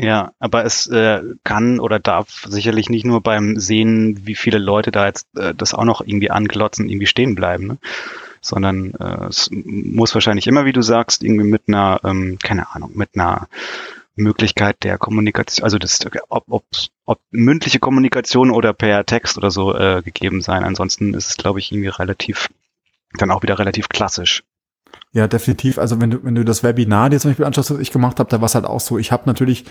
Ja, aber es äh, kann oder darf sicherlich nicht nur beim Sehen, wie viele Leute da jetzt äh, das auch noch irgendwie anklotzen, irgendwie stehen bleiben, ne? sondern äh, es muss wahrscheinlich immer, wie du sagst, irgendwie mit einer, ähm, keine Ahnung, mit einer Möglichkeit der Kommunikation, also das, ob, ob, ob mündliche Kommunikation oder per Text oder so äh, gegeben sein. Ansonsten ist es, glaube ich, irgendwie relativ, dann auch wieder relativ klassisch. Ja, definitiv. Also wenn du, wenn du das Webinar dir zum Beispiel anschaust, was ich gemacht habe, da war es halt auch so, ich habe natürlich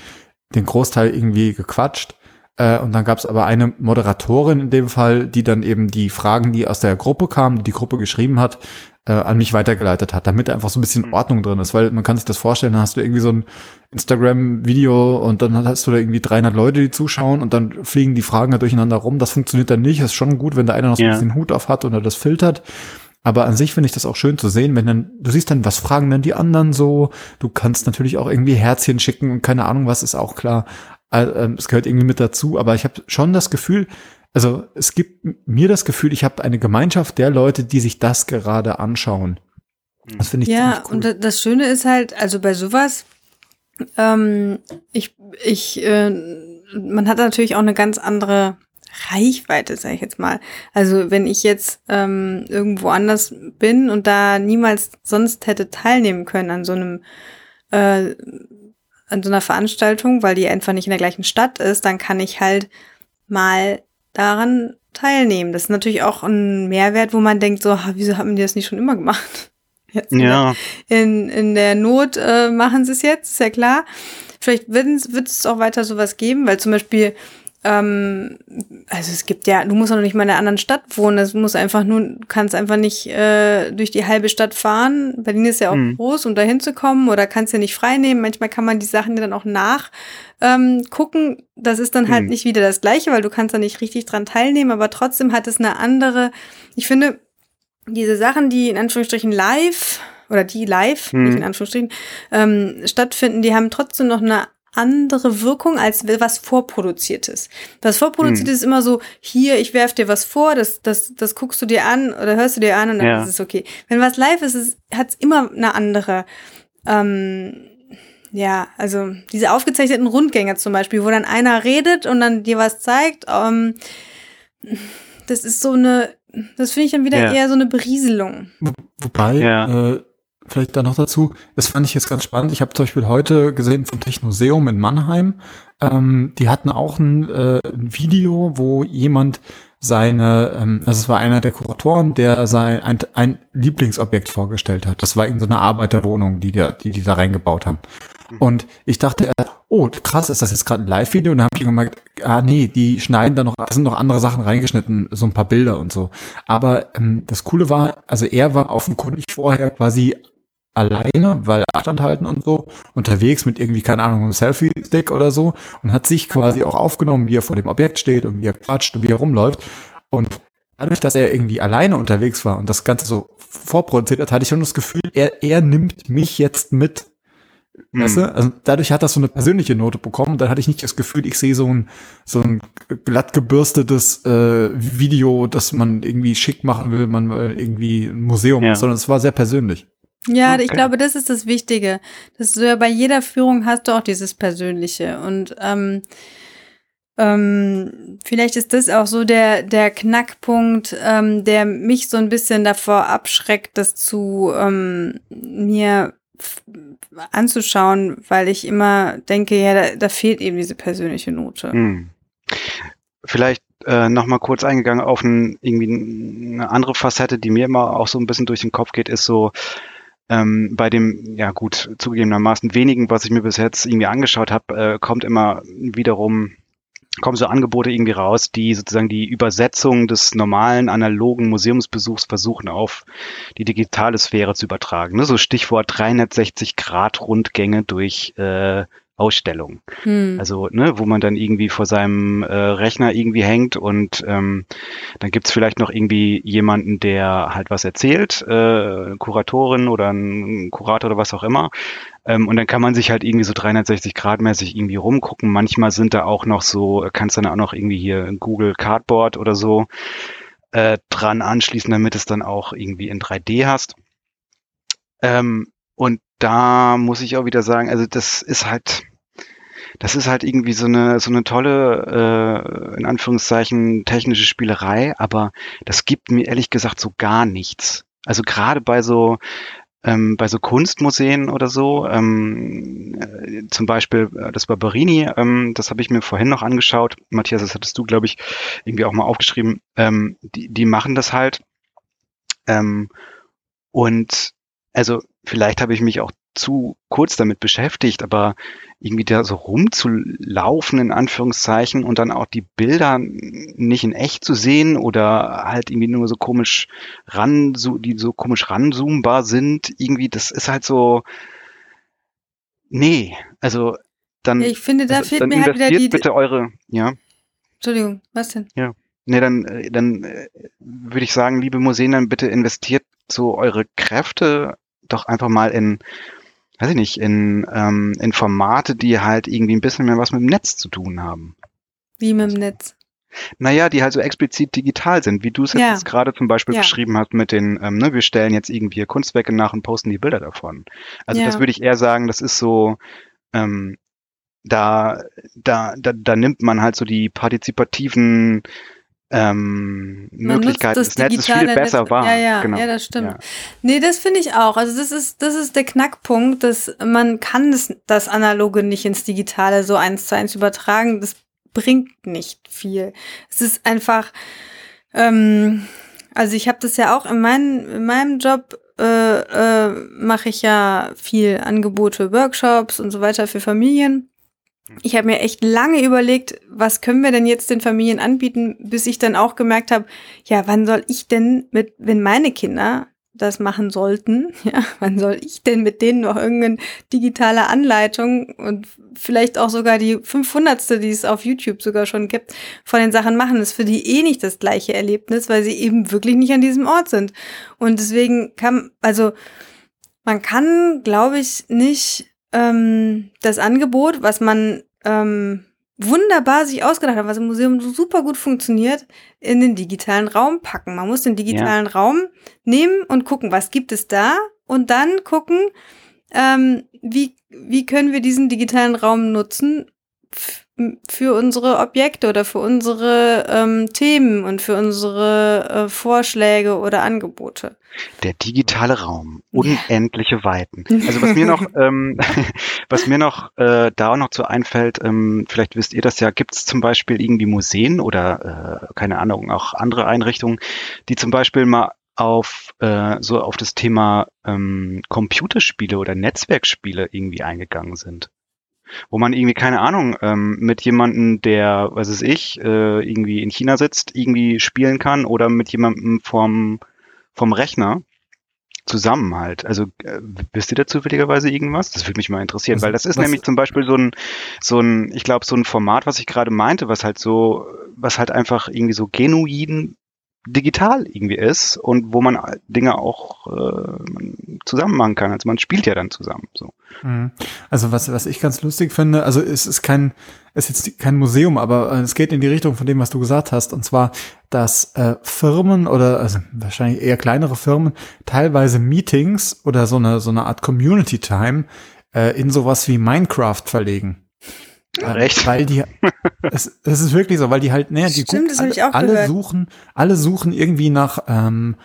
den Großteil irgendwie gequatscht. Äh, und dann gab es aber eine Moderatorin in dem Fall, die dann eben die Fragen, die aus der Gruppe kamen, die die Gruppe geschrieben hat, äh, an mich weitergeleitet hat, damit einfach so ein bisschen mhm. Ordnung drin ist, weil man kann sich das vorstellen, dann hast du irgendwie so ein Instagram-Video und dann hast du da irgendwie 300 Leute, die zuschauen und dann fliegen die Fragen da durcheinander rum. Das funktioniert dann nicht. Das ist schon gut, wenn da einer noch so ein bisschen Hut auf hat oder das filtert. Aber an sich finde ich das auch schön zu sehen, wenn dann, du siehst dann, was fragen dann die anderen so. Du kannst natürlich auch irgendwie Herzchen schicken und keine Ahnung, was ist auch klar. Ähm, es gehört irgendwie mit dazu, aber ich habe schon das Gefühl, also es gibt mir das Gefühl, ich habe eine Gemeinschaft der Leute, die sich das gerade anschauen. Das finde ich Ja, cool. und das Schöne ist halt, also bei sowas, ähm, ich, ich, äh, man hat natürlich auch eine ganz andere Reichweite, sage ich jetzt mal. Also wenn ich jetzt ähm, irgendwo anders bin und da niemals sonst hätte teilnehmen können an so einem äh, an so einer Veranstaltung, weil die einfach nicht in der gleichen Stadt ist, dann kann ich halt mal daran teilnehmen. Das ist natürlich auch ein Mehrwert, wo man denkt, so, wieso haben die das nicht schon immer gemacht? [laughs] Jetzt ja. In, in der Not äh, machen sie es jetzt, ist ja klar. Vielleicht wird es auch weiter sowas geben, weil zum Beispiel ähm, also es gibt ja, du musst auch noch nicht mal in einer anderen Stadt wohnen. Es muss einfach nur, du kannst einfach nicht äh, durch die halbe Stadt fahren. Berlin ist ja auch mhm. groß, um da hinzukommen oder kannst ja nicht frei nehmen. Manchmal kann man die Sachen ja dann auch nach ähm, gucken. Das ist dann halt mhm. nicht wieder das Gleiche, weil du kannst da nicht richtig dran teilnehmen, aber trotzdem hat es eine andere, ich finde, diese Sachen, die in Anführungsstrichen live oder die live, mhm. nicht in Anführungsstrichen, ähm, stattfinden, die haben trotzdem noch eine andere Wirkung als was vorproduziertes. Was vorproduziert hm. ist immer so, hier, ich werf dir was vor, das, das, das guckst du dir an oder hörst du dir an und dann ja. ist es okay. Wenn was live ist, hat es immer eine andere, ähm, ja, also diese aufgezeichneten Rundgänge zum Beispiel, wo dann einer redet und dann dir was zeigt, ähm, das ist so eine, das finde ich dann wieder ja. eher so eine Berieselung. Wobei, ja. äh, vielleicht da noch dazu, das fand ich jetzt ganz spannend. Ich habe zum Beispiel heute gesehen vom Technoseum in Mannheim, ähm, die hatten auch ein, äh, ein Video, wo jemand seine, ähm, also es war einer der Kuratoren, der sein ein, ein Lieblingsobjekt vorgestellt hat. Das war in so eine Arbeiterwohnung, die, der, die die da reingebaut haben. Mhm. Und ich dachte, oh krass, ist das jetzt gerade ein Live-Video? Und dann habe ich gemerkt, ah nee, die schneiden da noch, da sind noch andere Sachen reingeschnitten, so ein paar Bilder und so. Aber ähm, das Coole war, also er war offenkundig vorher quasi alleine, weil Abstand halten und so, unterwegs mit irgendwie, keine Ahnung, einem Selfie-Stick oder so und hat sich quasi auch aufgenommen, wie er vor dem Objekt steht und wie er quatscht und wie er rumläuft. Und dadurch, dass er irgendwie alleine unterwegs war und das Ganze so vorproduziert hat, hatte ich schon das Gefühl, er, er nimmt mich jetzt mit. Mhm. Weißt du? Also dadurch hat das so eine persönliche Note bekommen. Dann hatte ich nicht das Gefühl, ich sehe so ein, so ein glatt gebürstetes äh, Video, das man irgendwie schick machen will, man will irgendwie ein Museum, ja. sondern es war sehr persönlich. Ja, okay. ich glaube, das ist das Wichtige. Dass du ja bei jeder Führung hast du auch dieses Persönliche. Und ähm, ähm, vielleicht ist das auch so der, der Knackpunkt, ähm, der mich so ein bisschen davor abschreckt, das zu ähm, mir anzuschauen, weil ich immer denke, ja, da, da fehlt eben diese persönliche Note. Hm. Vielleicht äh, nochmal kurz eingegangen auf ein, irgendwie eine andere Facette, die mir immer auch so ein bisschen durch den Kopf geht, ist so, ähm, bei dem, ja gut, zugegebenermaßen wenigen, was ich mir bis jetzt irgendwie angeschaut habe, äh, kommt immer wiederum, kommen so Angebote irgendwie raus, die sozusagen die Übersetzung des normalen analogen Museumsbesuchs versuchen auf die digitale Sphäre zu übertragen. Ne? So Stichwort 360 Grad Rundgänge durch äh, Ausstellung. Hm. Also, ne, wo man dann irgendwie vor seinem äh, Rechner irgendwie hängt und ähm, dann gibt's vielleicht noch irgendwie jemanden, der halt was erzählt, äh, Kuratorin oder ein Kurator oder was auch immer. Ähm, und dann kann man sich halt irgendwie so 360 Grad mäßig irgendwie rumgucken. Manchmal sind da auch noch so, kannst dann auch noch irgendwie hier Google Cardboard oder so äh, dran anschließen, damit es dann auch irgendwie in 3D hast. Ähm, und da muss ich auch wieder sagen, also das ist halt, das ist halt irgendwie so eine so eine tolle äh, in Anführungszeichen technische Spielerei, aber das gibt mir ehrlich gesagt so gar nichts. Also gerade bei so ähm, bei so Kunstmuseen oder so, ähm, äh, zum Beispiel äh, das Barberini, ähm, das habe ich mir vorhin noch angeschaut. Matthias, das hattest du, glaube ich, irgendwie auch mal aufgeschrieben. Ähm, die, die machen das halt. Ähm, und also vielleicht habe ich mich auch zu kurz damit beschäftigt, aber irgendwie da so rumzulaufen, in Anführungszeichen, und dann auch die Bilder nicht in echt zu sehen oder halt irgendwie nur so komisch ran, so, die so komisch ranzoombar sind, irgendwie, das ist halt so, nee, also dann. Ja, ich finde, da also, fehlt mir halt wieder die. bitte eure, ja. Entschuldigung, was denn? Nee, dann, dann äh, würde ich sagen, liebe Museen, dann bitte investiert so eure Kräfte doch einfach mal in, weiß ich nicht, in, ähm, in Formate, die halt irgendwie ein bisschen mehr was mit dem Netz zu tun haben. Wie mit dem Netz. Naja, die halt so explizit digital sind, wie du es Ja. jetzt gerade zum Beispiel Ja. beschrieben hast mit den, ähm, ne, wir stellen jetzt irgendwie Kunstwerke nach und posten die Bilder davon. Also Ja. das würde ich eher sagen, das ist so, ähm, da, da, da, da nimmt man halt so die partizipativen ähm, Man Möglichkeiten des Netzes viel digitale besser Netz- wahr. Ja, ja, genau. ja, das stimmt. Ja. Nee, das finde ich auch. Also das ist, das ist der Knackpunkt, dass man kann das, das Analoge nicht ins Digitale so eins zu eins übertragen. Das bringt nicht viel. Es ist einfach, ähm, also ich habe das ja auch in, mein, in meinem Job äh, äh, mache ich ja viel Angebote, Workshops und so weiter für Familien. Ich habe mir echt lange überlegt, was können wir denn jetzt den Familien anbieten, bis ich dann auch gemerkt habe, ja, wann soll ich denn mit, wenn meine Kinder das machen sollten, [laughs] ja, wann soll ich denn mit denen noch irgendeine digitale Anleitung und vielleicht auch sogar die 500. die es auf YouTube sogar schon gibt, von den Sachen machen. Das ist für die eh nicht das gleiche Erlebnis, weil sie eben wirklich nicht an diesem Ort sind. Und deswegen kann, also man kann, glaube ich, nicht ähm, das Angebot, was man ähm, wunderbar sich ausgedacht hat, was im Museum so super gut funktioniert, in den digitalen Raum packen. Man muss den digitalen Raum nehmen und gucken, was gibt es da und dann gucken, ähm, wie, wie können wir diesen digitalen Raum nutzen für unsere Objekte oder für unsere ähm, Themen und für unsere äh, Vorschläge oder Angebote. Der digitale Raum, unendliche Weiten. Also was mir noch, [laughs] ähm, [laughs] was mir noch äh, da auch noch so einfällt, ähm, vielleicht wisst ihr das ja, gibt es zum Beispiel irgendwie Museen oder äh, keine Ahnung, auch andere Einrichtungen, die zum Beispiel mal auf äh, so auf das Thema ähm, Computerspiele oder Netzwerkspiele irgendwie eingegangen sind. Wo man irgendwie, keine Ahnung, ähm, mit jemandem, der, was weiß ich, äh, irgendwie in China sitzt, irgendwie spielen kann oder mit jemandem vom vom Rechner zusammen halt. Also äh, wisst ihr da zufälligerweise irgendwas? Das würde mich mal interessieren, Was- weil das ist was- nämlich zum Beispiel so ein, so ein, ich glaube, so ein Format, was ich gerade meinte, was halt so, was halt einfach irgendwie so genuin digital irgendwie ist und wo man Dinge auch äh, zusammen machen kann. Also man spielt ja dann zusammen. So. Mhm. Also was, was ich ganz lustig finde, also es ist kein, es ist jetzt kein Museum, aber äh, es geht in die Richtung von dem, was du gesagt hast. Und zwar, dass äh, Firmen oder also wahrscheinlich eher kleinere Firmen teilweise Meetings oder so eine, so eine Art Community Time äh, in sowas wie Minecraft verlegen. Ja, recht. Weil die, es, es ist wirklich so, weil die halt, naja, die Stimmt, hab alle, alle suchen, alle suchen irgendwie nach, ähm,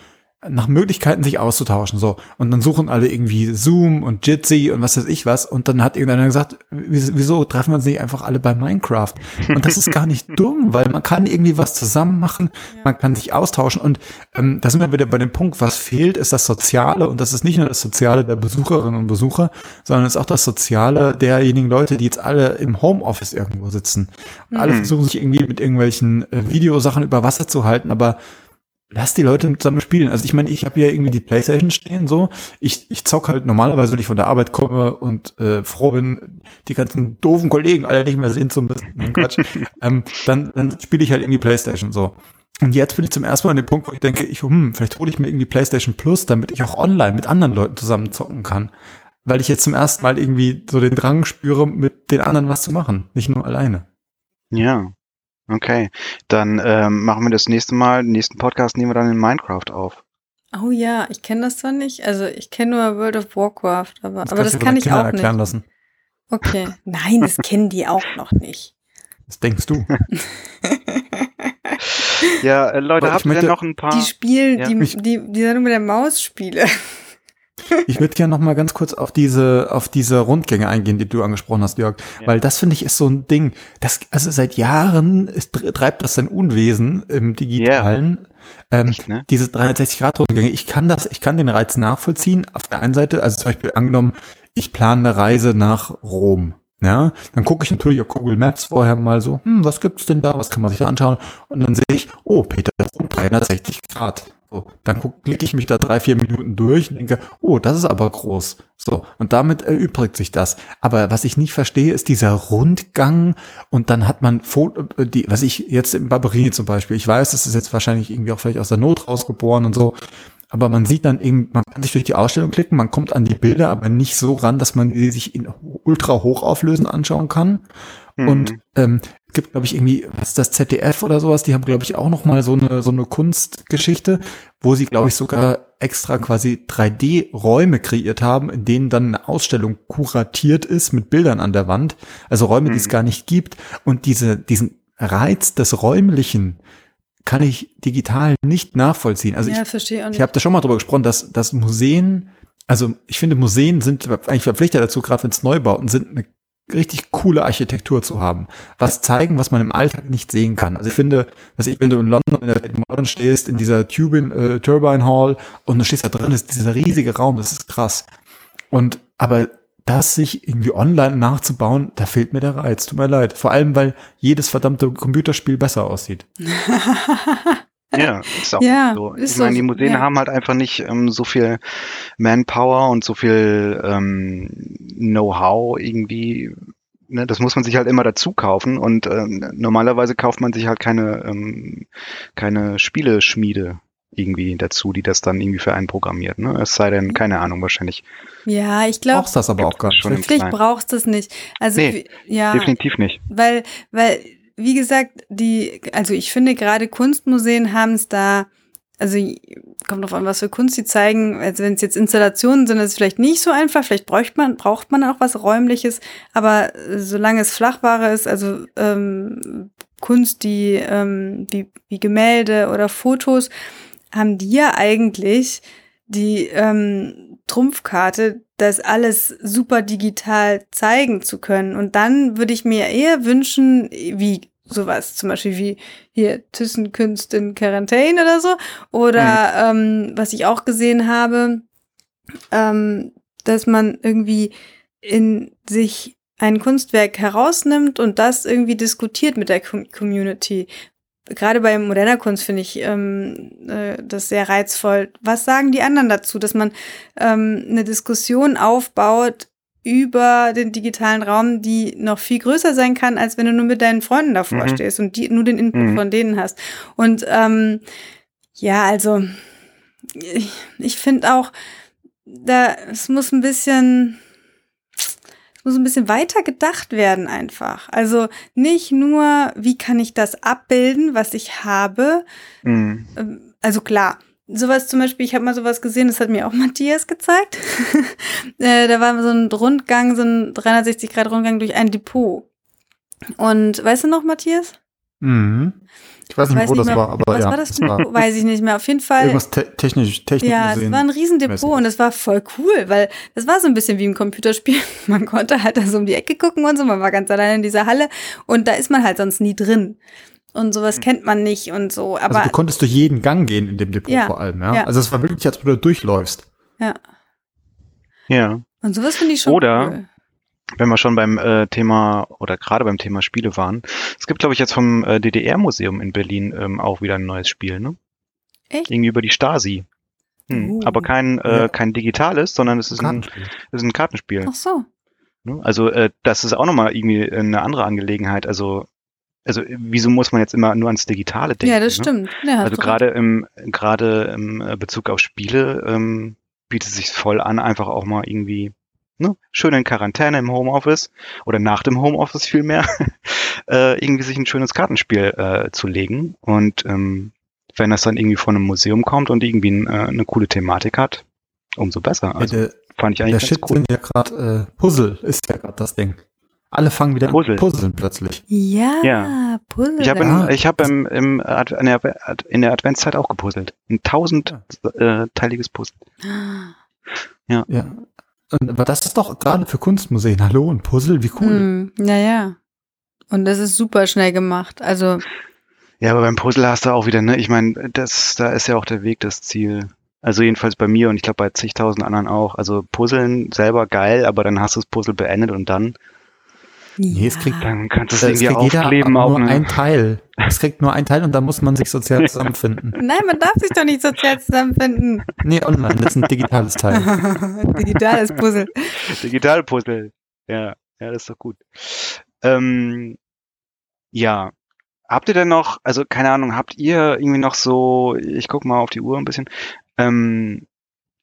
nach Möglichkeiten, sich auszutauschen, so. Und dann suchen alle irgendwie Zoom und Jitsi und was weiß ich was. Und dann hat irgendeiner gesagt, wieso treffen wir uns nicht einfach alle bei Minecraft? Und das ist gar nicht [laughs] dumm, weil man kann irgendwie was zusammen machen, man kann sich austauschen. Und ähm, da sind wir wieder bei dem Punkt, was fehlt, ist das Soziale. Und das ist nicht nur das Soziale der Besucherinnen und Besucher, sondern es ist auch das Soziale derjenigen Leute, die jetzt alle im Homeoffice irgendwo sitzen. Und alle Mhm. versuchen sich irgendwie mit irgendwelchen äh, Videosachen über Wasser zu halten, aber lass die Leute zusammen spielen. Also ich meine, ich habe ja irgendwie die Playstation stehen so. Ich, ich zock halt normalerweise, wenn ich von der Arbeit komme und äh, froh bin, die ganzen doofen Kollegen alle nicht mehr sehen zu müssen. Quatsch. [laughs] ähm, dann dann spiele ich halt irgendwie Playstation so. Und jetzt bin ich zum ersten Mal an dem Punkt, wo ich denke, ich, hm, vielleicht hole ich mir irgendwie PlayStation Plus, damit ich auch online mit anderen Leuten zusammen zocken kann. Weil ich jetzt zum ersten Mal irgendwie so den Drang spüre, mit den anderen was zu machen, nicht nur alleine. Ja. Okay. Dann ähm, machen wir das nächste Mal, den nächsten Podcast nehmen wir dann in Minecraft auf. Oh ja, ich kenne das zwar nicht. Also ich kenne nur World of Warcraft, aber das, aber das kann ich Kindern auch erklären nicht. lassen. Okay. [laughs] Nein, das kennen die auch noch nicht. Das denkst du. [laughs] Ja, äh, Leute, habt ihr noch ein paar? Die spielen, ja. die, die, die Sendung mit der Maus spiele. Ich würde gerne noch mal ganz kurz auf diese auf diese Rundgänge eingehen, die du angesprochen hast, Jörg, Ja. weil das finde ich ist so ein Ding. Das also seit Jahren ist, treibt das sein Unwesen im digitalen. Ähm, Echt, ne? diese 360 Grad Rundgänge. Ich kann das, ich kann den Reiz nachvollziehen. Auf der einen Seite, also zum Beispiel angenommen, ich plane eine Reise nach Rom. Ja, dann gucke ich natürlich auf Google Maps vorher mal so, hm, was gibt's denn da, was kann man sich da anschauen? Und dann sehe ich, oh, Peter, 360 Grad. So, dann guck, klicke ich mich da drei, vier Minuten durch und denke, oh, das ist aber groß. So, und damit erübrigt sich das. Aber was ich nicht verstehe, ist dieser Rundgang und dann hat man Foto, äh, die, was ich jetzt im Barberini zum Beispiel, ich weiß, das ist jetzt wahrscheinlich irgendwie auch vielleicht aus der Not rausgeboren und so, aber man sieht dann eben, man kann sich durch die Ausstellung klicken, man kommt an die Bilder, aber nicht so ran, dass man sie sich in ultra hochauflösen anschauen kann. Mhm. Und ähm, es gibt, glaube ich, irgendwie, was ist das ZDF oder sowas, die haben, glaube ich, auch noch mal so eine, so eine Kunstgeschichte, wo sie, glaube ich, sogar extra quasi 3D-Räume kreiert haben, in denen dann eine Ausstellung kuratiert ist mit Bildern an der Wand. Also Räume, die es Mhm. gar nicht gibt. Und diese, diesen Reiz des Räumlichen kann ich digital nicht nachvollziehen. Also ja, ich, verstehe auch nicht. ich habe da schon mal drüber gesprochen, dass, dass Museen, also ich finde Museen sind eigentlich verpflichtet dazu, gerade wenn es Neubauten sind, eine richtig coole Architektur zu haben. Was zeigen, was man im Alltag nicht sehen kann. Also ich finde, dass ich, wenn du in London in der Tate Modern stehst, in dieser Tubin, äh, Turbine Hall und du stehst da drin, ist dieser riesige Raum, das ist krass. Und aber das sich irgendwie online nachzubauen, da fehlt mir der Reiz. Tut mir leid. Vor allem, weil jedes verdammte Computerspiel besser aussieht. [laughs] Ja, ist auch Ja, so. ist Ich meine, so, die Museen ja. haben halt einfach nicht ähm, so viel Manpower und so viel ähm, Know-how irgendwie. Ne, das muss man sich halt immer dazu kaufen und ähm, normalerweise kauft man sich halt keine, ähm, keine Spieleschmiede irgendwie dazu, die das dann irgendwie für einen programmiert. Ne? Es sei denn, keine Ahnung, wahrscheinlich. ja, ich glaube, Brauchst das aber auch gar nicht. vielleicht brauchst du es nicht. Also, Nee, ja, Definitiv nicht. weil, weil, wie gesagt, die, also ich finde gerade Kunstmuseen haben es da, also kommt drauf an, was für Kunst sie zeigen. Also wenn es jetzt Installationen sind, ist es vielleicht nicht so einfach. Vielleicht braucht man, braucht man auch was Räumliches. Aber solange es Flachware ist, also ähm, Kunst, die ähm, wie, wie Gemälde oder Fotos, haben die ja eigentlich die ähm, Trumpfkarte, das alles super digital zeigen zu können. Und dann würde ich mir eher wünschen, wie sowas, zum Beispiel wie hier Thyssenkünst in Quarantäne oder so. Oder ähm, was ich auch gesehen habe, ähm, dass man irgendwie in sich ein Kunstwerk herausnimmt und das irgendwie diskutiert mit der Com Community. Gerade bei moderner Kunst finde ich ähm, äh, das sehr reizvoll. Was sagen die anderen dazu, dass man ähm, eine Diskussion aufbaut über den digitalen Raum, die noch viel größer sein kann, als wenn du nur mit deinen Freunden davor Mhm. stehst und die, nur den Input Mhm. von denen hast. Und ähm, ja, also ich, ich finde auch, da es muss ein bisschen es muss ein bisschen weiter gedacht werden einfach. Also nicht nur, wie kann ich das abbilden, was ich habe. Mhm. Ähm, Also klar, sowas zum Beispiel, ich habe mal sowas gesehen, das hat mir auch [laughs] Matthias gezeigt. [laughs] äh, da war so ein Rundgang, so ein 360-Grad-Rundgang durch ein Depot. Und weißt du noch, Matthias? Mhm. Ich weiß nicht, Weiß wo nicht das mehr, war, aber was ja. war das Depot? Weiß ich nicht mehr. Auf jeden Fall. Irgendwas te technisch, technisch Ja, es war ein Riesendepot und es war voll cool, weil das war so ein bisschen wie im Computerspiel. [laughs] Man konnte halt da so um die Ecke gucken und so, man war ganz allein in dieser Halle und da ist man halt sonst nie drin. Und sowas kennt man nicht und so. Aber also du konntest durch jeden Gang gehen in dem Depot Ja, vor allem, ja? ja. Also es war wirklich, als ob du durchläufst. ja. Ja. Und sowas finde ich schon Oder- cool. wenn wir schon beim äh, Thema oder gerade beim Thema Spiele waren, es gibt, glaube ich, jetzt vom äh, DDR-Museum in Berlin ähm, auch wieder ein neues Spiel, ne? Echt? Irgendwie über die Stasi. Hm. Uh. Aber kein, äh, Ja. kein digitales, sondern es ist ein, ist ein Kartenspiel. Ach so. Ne? Also äh, das ist auch nochmal irgendwie eine andere Angelegenheit. Also, also wieso muss man jetzt immer nur ans Digitale denken? Ja, das ne? stimmt. Ja, hast Also gerade im gerade im äh, Bezug auf Spiele ähm, bietet es sich voll an, einfach auch mal irgendwie ne, schön in Quarantäne im Homeoffice oder nach dem Homeoffice vielmehr [laughs] äh, irgendwie sich ein schönes Kartenspiel äh, zu legen und ähm, wenn das dann irgendwie von einem Museum kommt und irgendwie ein, äh, eine coole Thematik hat, umso besser. Ja, Also der, fand ich der eigentlich Shit ganz cool. sind ja gerade äh, Puzzle, ist ja gerade das Ding. Alle fangen wieder Puzzle. an puzzeln plötzlich. Ja, Ja. Puzzle. Ich habe Ja. in, ich hab im, im in, der, in der Adventszeit auch gepuzzelt. Ein tausendteiliges Puzzle. Ja. Und, aber das ist doch gerade für Kunstmuseen. Hallo, ein Puzzle, wie cool. Hm, naja. Und das ist super schnell gemacht. Also, Ja, aber beim Puzzle hast du auch wieder, ne? Ich meine, das, da ist ja auch der Weg das Ziel. Also jedenfalls bei mir und ich glaube bei zigtausend anderen auch. Also Puzzeln selber geil, aber dann hast du das Puzzle beendet und dann, Nee, es kriegt- dann kannst du es Es irgendwie kriegt jeder aufkleben nur auf eine, ein Teil. Es kriegt nur ein Teil und da muss man sich sozial [laughs] zusammenfinden. Nein, man darf sich doch nicht sozial zusammenfinden. Nee, online, das ist ein digitales Teil. [laughs] Digitales Puzzle. Digitalpuzzle. Ja, ja, das ist doch gut. Ähm, ja. Habt ihr denn noch, also keine Ahnung, habt ihr irgendwie noch so, ich guck mal auf die Uhr ein bisschen, ähm,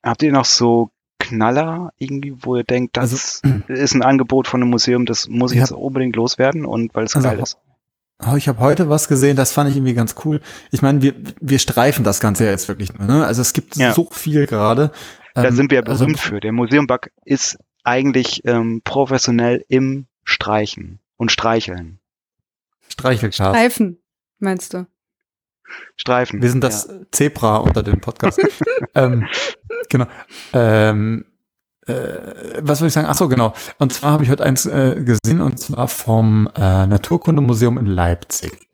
habt ihr noch so Knaller irgendwie, wo ihr denkt, das [clears throat] ist ein Angebot von einem Museum, das muss ich Ja. jetzt unbedingt loswerden und weil es Also, geil ist. Oh, ich habe heute was gesehen, das fand ich irgendwie ganz cool. Ich meine, wir, wir streifen das Ganze ja jetzt wirklich nur. Ne? Also es gibt Ja. so viel gerade. Da Ähm, sind wir ja also- berühmt für. Der Museumbug ist eigentlich ähm, professionell im Streichen und Streicheln. Streichelschaf. Streifen, meinst du? Streifen. Wir sind das Zebra unter den Podcast. [laughs] ähm, genau. Ähm, äh, was würde ich sagen? Ach so, genau. Und zwar habe ich heute eins äh, gesehen und zwar vom äh, Naturkundemuseum in Leipzig.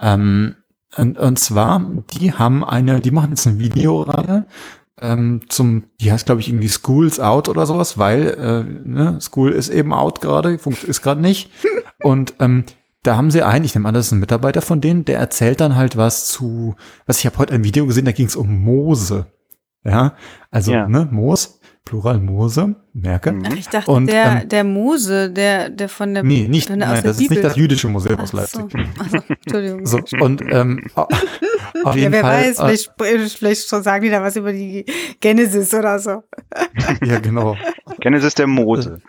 Ähm, und, und zwar, die haben eine, die machen jetzt eine Videoreihe ähm, zum, die heißt glaube ich irgendwie Schools Out oder sowas, weil äh, ne, School ist eben out gerade, ist gerade nicht. Und ähm, da haben sie einen, ich nehme an, das ist ein Mitarbeiter von denen, der erzählt dann halt was zu, was ich habe heute ein Video gesehen, da ging es um Moose. Ja, also Ja. ne, Moos, Plural Moose, merke. Mhm. Ach, ich dachte, Und, der, ähm, der Mose, der, der von der. Nee, nicht, von der, aus nein, der das ist nicht Bibel. das jüdische Museum aus Ach Leipzig. so. Ach Entschuldigung. So, und ähm, [laughs] au- auf jeden ja, wer Fall. weiß, vielleicht, vielleicht sagen die da was über die Genesis oder so. äh, [laughs] ja, genau. Genesis der Mose.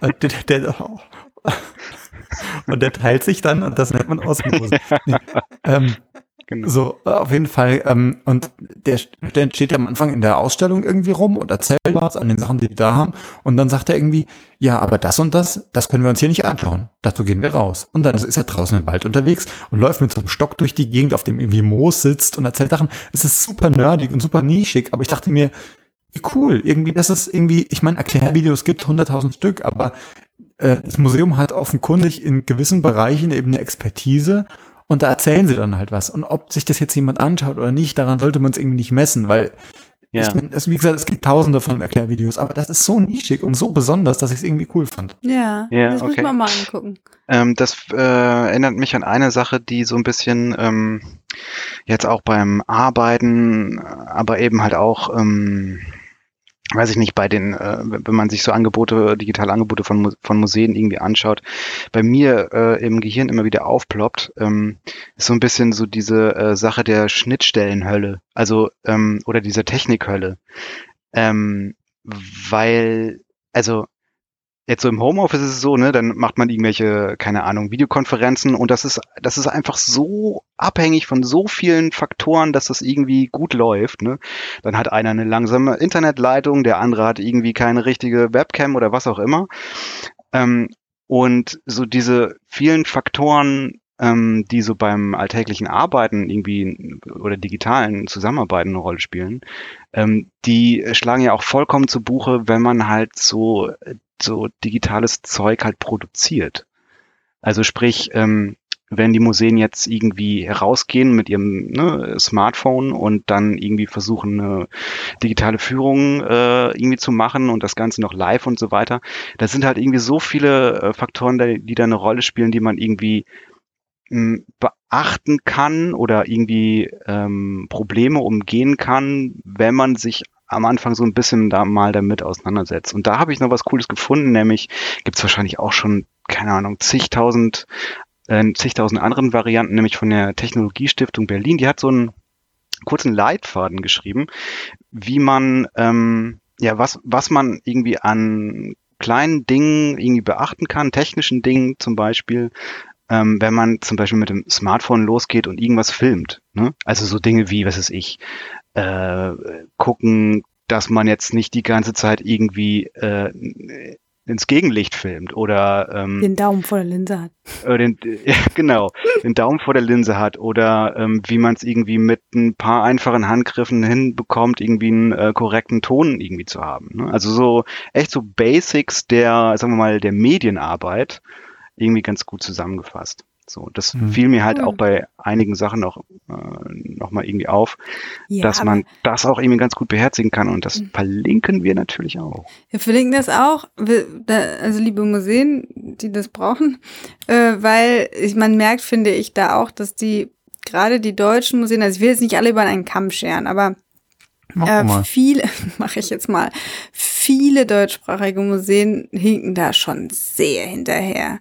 Äh, der, der, und der teilt sich dann und das nennt man Osmose. Nee, ähm, Genau. so, auf jeden Fall. Ähm, und der, der steht ja am Anfang in der Ausstellung irgendwie rum und erzählt was an den Sachen, die die da haben. Und dann sagt er irgendwie, ja, aber das und das, das können wir uns hier nicht anschauen. Dazu gehen wir raus. Und dann ist er draußen im Wald unterwegs und läuft mit so einem Stock durch die Gegend, auf dem irgendwie Moos sitzt und erzählt Sachen. Es ist super nerdig und super nischig, aber ich dachte mir, wie cool. Irgendwie, das ist irgendwie, ich meine, Erklärvideos gibt 100.000 Stück, aber äh, das Museum hat offenkundig in gewissen Bereichen eben eine Expertise und da erzählen sie dann halt was. Und ob sich das jetzt jemand anschaut oder nicht, daran sollte man es irgendwie nicht messen, weil Ja. ich mein, es, wie gesagt, es gibt tausende von Erklärvideos, aber das ist so nischig und so besonders, dass ich es irgendwie cool fand. Ja, Ja, das muss okay. man mal angucken. Ähm, das äh, erinnert mich an eine Sache, die so ein bisschen ähm, jetzt auch beim Arbeiten, aber eben halt auch, ähm, weiß ich nicht, bei den, äh, wenn man sich so Angebote, digitale Angebote von, von Museen irgendwie anschaut, bei mir äh, im Gehirn immer wieder aufploppt, ähm, ist so ein bisschen so diese äh, Sache der Schnittstellenhölle, also ähm, oder dieser Technikhölle, ähm, weil, also Jetzt so im Homeoffice ist es so, ne, dann macht man irgendwelche, keine Ahnung, Videokonferenzen und das ist, das ist einfach so abhängig von so vielen Faktoren, dass das irgendwie gut läuft, ne. Dann hat einer eine langsame Internetleitung, der andere hat irgendwie keine richtige Webcam oder was auch immer. Ähm, und so diese vielen Faktoren, ähm, die so beim alltäglichen Arbeiten irgendwie oder digitalen Zusammenarbeiten eine Rolle spielen, ähm, die schlagen ja auch vollkommen zu Buche, wenn man halt so so digitales Zeug halt produziert. Also sprich, ähm, wenn die Museen jetzt irgendwie herausgehen mit ihrem ne, Smartphone und dann irgendwie versuchen, eine digitale Führung äh, irgendwie zu machen und das Ganze noch live und so weiter, das sind halt irgendwie so viele äh, Faktoren, die, die da eine Rolle spielen, die man irgendwie mh, beachten kann oder irgendwie ähm, Probleme umgehen kann, wenn man sich am Anfang so ein bisschen da mal damit auseinandersetzt. Und da habe ich noch was Cooles gefunden, nämlich gibt es wahrscheinlich auch schon, keine Ahnung, zigtausend, äh, zigtausend anderen Varianten, nämlich von der Technologiestiftung Berlin. Die hat so einen kurzen Leitfaden geschrieben, wie man, ähm, ja, was, was man irgendwie an kleinen Dingen irgendwie beachten kann, technischen Dingen zum Beispiel, ähm, wenn man zum Beispiel mit dem Smartphone losgeht und irgendwas filmt. Ne? Also so Dinge wie, was ist ich, äh, gucken, dass man jetzt nicht die ganze Zeit irgendwie äh, ins Gegenlicht filmt oder ähm, den Daumen vor der Linse hat. Äh, den, [laughs] ja, genau, den Daumen vor der Linse hat oder ähm, wie man es irgendwie mit ein paar einfachen Handgriffen hinbekommt, irgendwie einen äh, korrekten Ton irgendwie zu haben. Ne? Also so echt so Basics der, sagen wir mal, der Medienarbeit irgendwie ganz gut zusammengefasst. So, das mhm. fiel mir halt auch bei einigen Sachen noch, äh, noch mal irgendwie auf, ja, dass man das auch irgendwie ganz gut beherzigen kann und das mhm. verlinken wir natürlich auch. Wir verlinken das auch, also liebe Museen, die das brauchen, äh, weil ich, man merkt, finde ich, da auch, dass die, gerade die deutschen Museen, also ich will jetzt nicht alle über einen Kamm scheren, aber äh, viele, [laughs] mache ich jetzt mal, viele deutschsprachige Museen hinken da schon sehr hinterher.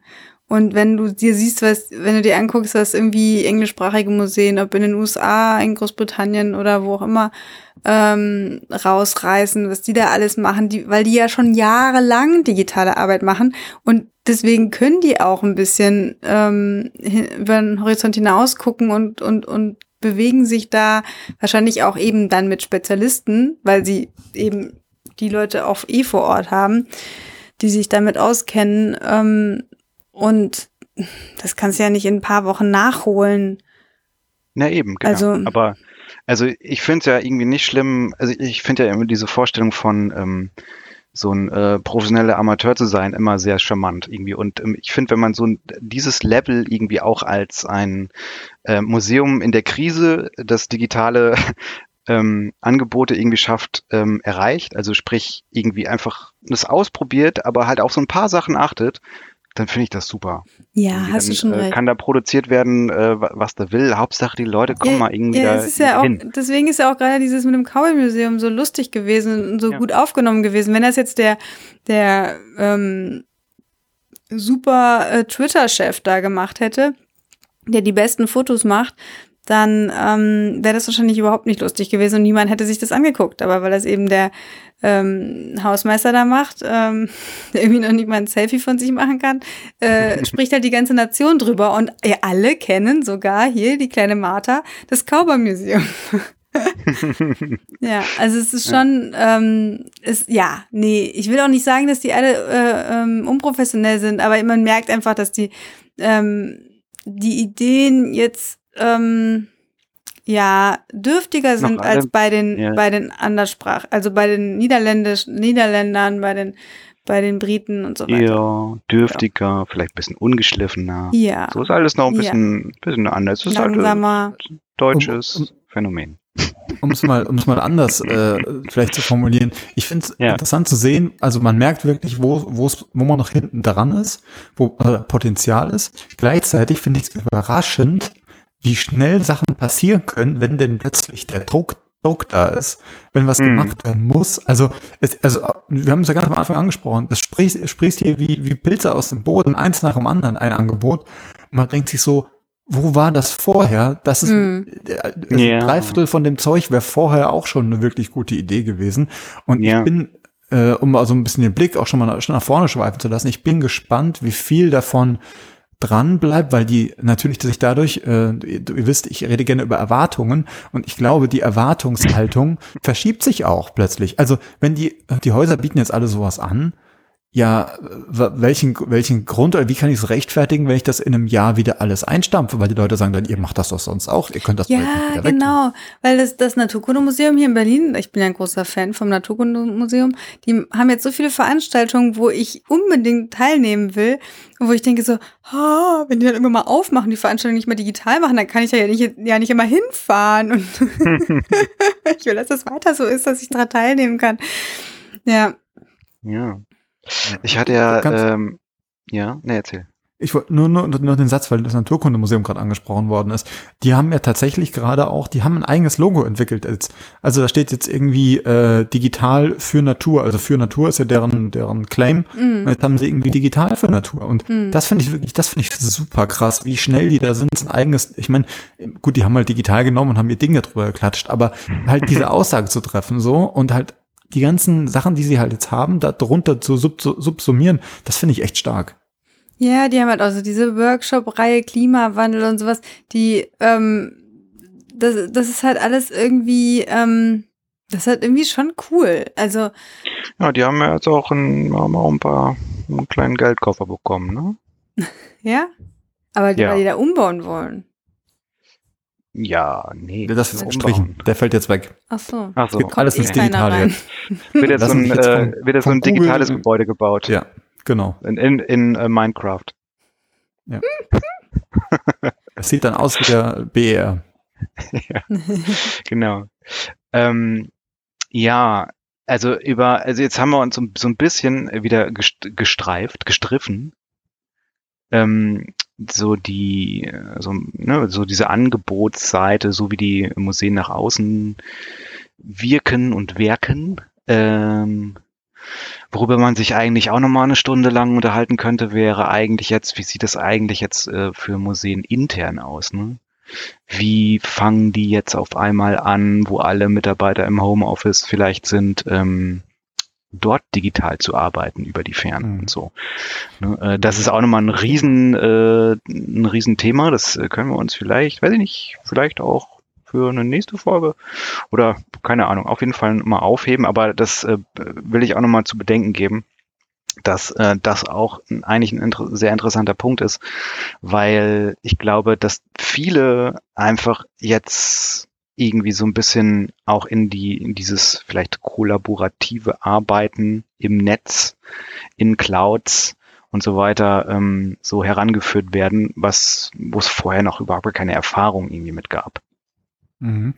Und wenn du dir siehst, was, wenn du dir anguckst, was irgendwie englischsprachige Museen, ob in den USA, in Großbritannien oder wo auch immer, ähm, rausreißen, was die da alles machen, die, weil die ja schon jahrelang digitale Arbeit machen und deswegen können die auch ein bisschen ähm, über den Horizont hinaus gucken und, und, und bewegen sich da wahrscheinlich auch eben dann mit Spezialisten, weil sie eben die Leute auch eh vor Ort haben, die sich damit auskennen. Ähm, und das kannst du ja nicht in ein paar Wochen nachholen. Na eben, genau. Also, Aber also ich finde es ja irgendwie nicht schlimm, also ich finde ja immer diese Vorstellung von ähm, so ein äh, professioneller Amateur zu sein immer sehr charmant irgendwie. Und ähm, ich finde, wenn man so ein, dieses Level irgendwie auch als ein äh, Museum in der Krise, das digitale [laughs] ähm, Angebote irgendwie schafft, ähm, erreicht, also sprich irgendwie einfach das ausprobiert, aber halt auf so ein paar Sachen achtet, dann finde ich das super. Ja, irgendwie hast dann, du schon äh, recht. Kann da produziert werden, äh, was da will. Hauptsache die Leute kommen ja, mal irgendwie ja, da ist ja hin. Auch, deswegen ist ja auch gerade dieses mit dem Cowboy-Museum so lustig gewesen und so ja. gut aufgenommen gewesen. Wenn das jetzt der, der ähm, super äh, Twitter-Chef da gemacht hätte, der die besten Fotos macht, dann ähm, wäre das wahrscheinlich überhaupt nicht lustig gewesen und niemand hätte sich das angeguckt. Aber weil das eben der ähm, Hausmeister da macht, ähm, [laughs] der irgendwie noch nicht mal ein Selfie von sich machen kann, äh, [laughs] spricht halt die ganze Nation drüber. Und ja, alle kennen sogar hier die kleine Martha, das Cowboy Museum. [laughs] ja, also es ist schon, ähm, ist, ja, nee, ich will auch nicht sagen, dass die alle äh, ähm, unprofessionell sind, aber man merkt einfach, dass die, ähm, die Ideen jetzt ähm, ja dürftiger sind alle, als bei den ja. bei den Anderssprach, also bei den Niederländisch Niederländern, bei den bei den Briten und so weiter. Ja, dürftiger, ja. vielleicht ein bisschen ungeschliffener. Ja. So ist alles noch ein bisschen, ja. bisschen anders. Es ist halt ein deutsches um, um, Phänomen. [laughs] Um es mal, um es mal anders äh, vielleicht zu formulieren. Ich finde es ja. interessant zu sehen, also man merkt wirklich, wo, wo wo man noch hinten dran ist, wo äh, Potenzial ist. Gleichzeitig finde ich es überraschend, wie schnell Sachen passieren können, wenn denn plötzlich der Druck, Druck da ist, wenn was mhm. gemacht werden muss. Also, es, also wir haben es ja ganz am Anfang angesprochen, es sprichst, sprichst hier wie, wie Pilze aus dem Boden, eins nach dem anderen ein Angebot. Man denkt sich so, wo war das vorher? Das ist mm. also yeah. Dreiviertel von dem Zeug wäre vorher auch schon eine wirklich gute Idee gewesen. Und yeah. ich bin, äh, um also ein bisschen den Blick auch schon mal schon nach vorne schweifen zu lassen, ich bin gespannt, wie viel davon dran bleibt, weil die natürlich sich dadurch, äh, ihr wisst, ich rede gerne über Erwartungen und ich glaube, die Erwartungshaltung verschiebt sich auch plötzlich. Also wenn die, die Häuser bieten jetzt alle sowas an, ja, welchen, welchen Grund oder wie kann ich es rechtfertigen, wenn ich das in einem Jahr wieder alles einstampfe? Weil die Leute sagen dann, ihr macht das doch sonst auch, ihr könnt das Ja, genau, weil das, das Naturkundemuseum hier in Berlin, ich bin ja ein großer Fan vom Naturkundemuseum, die haben jetzt so viele Veranstaltungen, wo ich unbedingt teilnehmen will, wo ich denke so, oh, wenn die dann immer mal aufmachen, die Veranstaltung nicht mehr digital machen, dann kann ich ja nicht, ja nicht immer hinfahren und [laughs] [laughs] ich will, dass das weiter so ist, dass ich daran teilnehmen kann. Ja. Ja. Ich hatte ja, ähm, ja, ne, erzähl. ich wollte nur, nur, nur den Satz, weil das Naturkundemuseum gerade angesprochen worden ist. Die haben ja tatsächlich gerade auch, die haben ein eigenes Logo entwickelt. Jetzt. Also da steht jetzt irgendwie äh, digital für Natur. Also für Natur ist ja deren, deren Claim. Mhm. Jetzt haben sie irgendwie digital für Natur. Und Mhm. das finde ich wirklich, das finde ich super krass, wie schnell die da sind. Ein eigenes, ich meine, gut, die haben halt digital genommen und haben ihr Ding darüber geklatscht, aber halt diese [laughs] Aussage zu treffen so und halt die ganzen Sachen, die sie halt jetzt haben, da drunter zu sub subsumieren, das finde ich echt stark. Ja, die haben halt auch so diese Workshop-Reihe Klimawandel und sowas, die, ähm, das, das ist halt alles irgendwie, ähm, das ist halt irgendwie schon cool. Also, Ja, die haben ja jetzt auch, ein, haben auch ein paar einen kleinen Geldkoffer bekommen, ne? [laughs] ja. Aber die, Ja. weil die da umbauen wollen. Ja, nee. Das ist umbauen. gestrichen. Der fällt jetzt weg. Ach so. Ach so. Gibt alles Digitale rein. [laughs] jetzt. Wird jetzt so ein, jetzt äh, von- wird jetzt so ein digitales Google- Gebäude gebaut. Ja, genau. In, in, in äh, Minecraft. Es sieht dann aus wie der BER. [laughs] Genau. Ähm, ja, also über, also jetzt haben wir uns so, so ein bisschen wieder gest- gestreift, gestriffen. Ähm, so die, so, ne, so diese Angebotsseite, so wie die Museen nach außen wirken und werken. Ähm, worüber man sich eigentlich auch nochmal eine Stunde lang unterhalten könnte, wäre eigentlich jetzt, wie sieht das eigentlich jetzt äh, für Museen intern aus? Ne? Wie fangen die jetzt auf einmal an, wo alle Mitarbeiter im Homeoffice vielleicht sind, ähm, dort digital zu arbeiten über die Ferne Mhm. und so. Ne, äh, das ist auch nochmal ein riesen, äh, ein riesen Thema. Das äh, können wir uns vielleicht, weiß ich nicht, vielleicht auch für eine nächste Folge oder keine Ahnung, auf jeden Fall mal aufheben. Aber das äh, will ich auch nochmal zu bedenken geben, dass äh, das auch eigentlich ein inter sehr interessanter Punkt ist, weil ich glaube, dass viele einfach jetzt irgendwie so ein bisschen auch in die in dieses vielleicht kollaborative Arbeiten im Netz, in Clouds und so weiter ähm, so herangeführt werden, was wo es vorher noch überhaupt keine Erfahrung irgendwie mit gab. Mhm.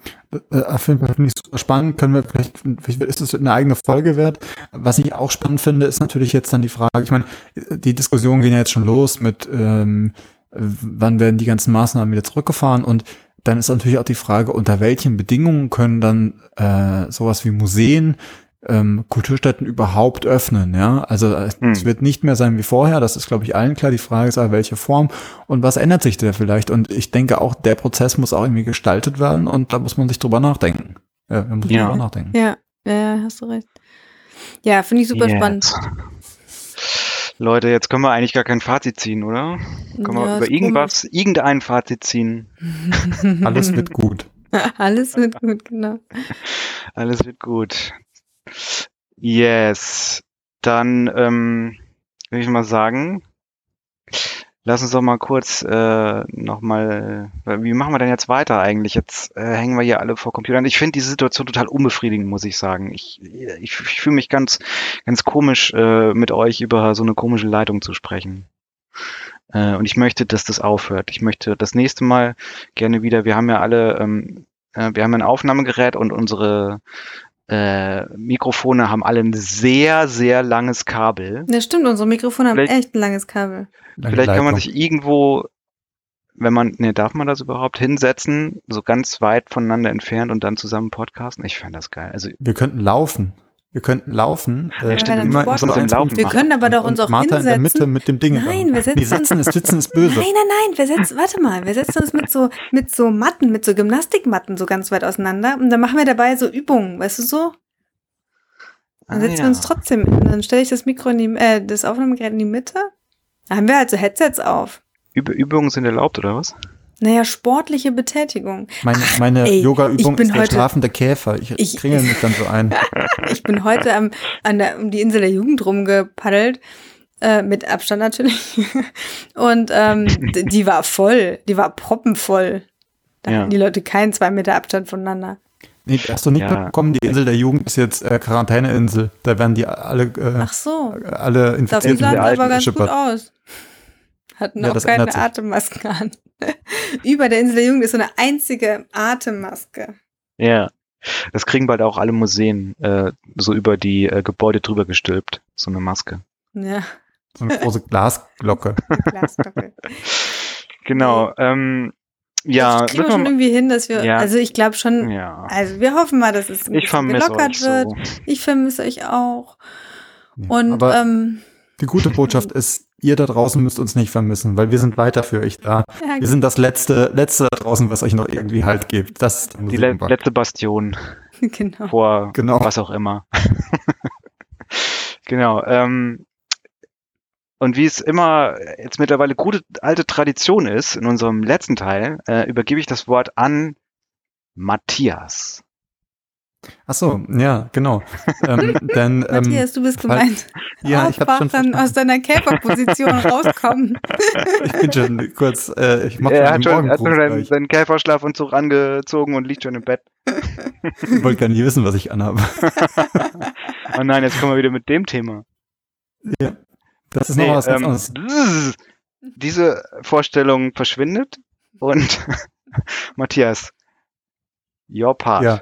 Äh, Auf jeden Fall finde ich super spannend. Können wir vielleicht, vielleicht ist es eine eigene Folge wert. Was ich auch spannend finde, ist natürlich jetzt dann die Frage, ich meine, die Diskussionen gehen ja jetzt schon los mit, ähm, wann werden die ganzen Maßnahmen wieder zurückgefahren und dann ist natürlich auch die Frage, unter welchen Bedingungen können dann äh, sowas wie Museen, ähm, Kulturstätten überhaupt öffnen, ja. Also äh, Hm. es wird nicht mehr sein wie vorher, das ist, glaube ich, allen klar. Die Frage ist aber, welche Form und was ändert sich da vielleicht? Und ich denke auch, der Prozess muss auch irgendwie gestaltet werden und da muss man sich drüber nachdenken. Ja, muss man Ja. drüber nachdenken. Ja, ja, hast du recht. Ja, finde ich super Yes. spannend. Leute, jetzt können wir eigentlich gar kein Fazit ziehen, oder? Können wir Ja, über ist irgendwas, irgendein Fazit ziehen? komisch. [laughs] Alles wird gut. [laughs] Alles wird gut, genau. [laughs] Alles wird gut. Yes. Dann ähm, würde ich mal sagen, lass uns doch mal kurz äh, nochmal, wie machen wir denn jetzt weiter eigentlich? Jetzt äh, hängen wir hier alle vor Computern. Ich finde diese Situation total unbefriedigend, muss ich sagen. Ich, ich, ich fühle mich ganz, ganz komisch, äh, mit euch über so eine komische Leitung zu sprechen. Äh, und ich möchte, dass das aufhört. Ich möchte das nächste Mal gerne wieder, wir haben ja alle, ähm, äh, wir haben ein Aufnahmegerät und unsere äh, Mikrofone haben alle ein sehr, sehr langes Kabel. Das stimmt, unsere Mikrofone haben Vielleicht- echt ein langes Kabel. Vielleicht kann man sich irgendwo, wenn man, ne, darf man das überhaupt hinsetzen, so ganz weit voneinander entfernt und dann zusammen podcasten? Ich fände das geil. Also Wir könnten laufen. Wir könnten laufen. Äh, wir immer in so machen. Minuten Wir können aber doch uns auch Martha in der Mitte hinsetzen. mit dem Ding. Nein, wir Nee, setzen uns- sitzen ist, sitzen ist böse. Nein, nein, nein, wir setzen, warte mal, wir setzen uns mit so, mit so Matten, mit so Gymnastikmatten so ganz weit auseinander und dann machen wir dabei so Übungen, weißt du so? Dann ah, setzen ja. wir uns trotzdem, dann stelle ich das Mikro in die, äh, das Aufnahmegerät in die Mitte. Da haben wir halt so Headsets auf. Üb Übungen sind erlaubt, oder was? Naja, sportliche Betätigung. Meine, meine ey, Yoga-Übung ist der heute- schlafende Käfer. Ich, Ich- kringel mich dann so ein. [laughs] Ich bin heute am, an der, um die Insel der Jugend rumgepaddelt. Äh, mit Abstand natürlich. [laughs] Und ähm, die war voll. Die war proppenvoll. Da Ja. hatten die Leute keinen zwei Meter Abstand voneinander. Nee, hast du nicht Ja. bekommen? Die Insel der Jugend ist jetzt äh, Quarantäneinsel. Da werden die alle, äh, Ach so. alle Das Infizierten sah aber ganz gut aus. Hatten Ja, auch das keine. Atemmasken an. [laughs] Über der Insel der Jugend ist so eine einzige Atemmaske. Ja. Das kriegen bald auch alle Museen äh, so über die äh, Gebäude drüber gestülpt. So eine Maske. Ja. So eine große [laughs] Glasglocke. Glasglocke. Genau. Ähm, ja, das kriegen wir schon irgendwie hin, dass wir, Ja. also ich glaube schon, ja. also wir hoffen mal, dass es ein Ich gelockert euch wird. so. Ich vermisse euch auch. Nee. Und Aber ähm, die gute Botschaft [laughs] ist, ihr da draußen müsst uns nicht vermissen, weil wir sind weiter für euch da. [laughs] ja, Wir sind das letzte, letzte da draußen, was euch noch irgendwie Halt gibt. Das ist Die le Musikenbug. letzte Bastion [laughs] genau. vor Genau. was auch immer. [laughs] genau. Ähm, und wie es immer jetzt mittlerweile gute alte Tradition ist, in unserem letzten Teil, äh, übergebe ich das Wort an Matthias. Ach so, ja, genau. ähm, [laughs] denn, ähm, Matthias, du bist gemeint. ja, ich habe schon verstanden. aus deiner Käferposition [laughs] rauskommen. Ich bin schon kurz, äh, ich mache er schon hat den schon, er hat schon seinen, seinen Käferschlafanzug angezogen und liegt schon im Bett. Ich wollte gar nicht wissen, was ich anhabe. [laughs] Oh nein, jetzt kommen wir wieder mit dem Thema. Ja. Das ist Nee, noch was ganz ähm, anderes. bzzz. diese Vorstellung verschwindet und Matthias, your part. Ja,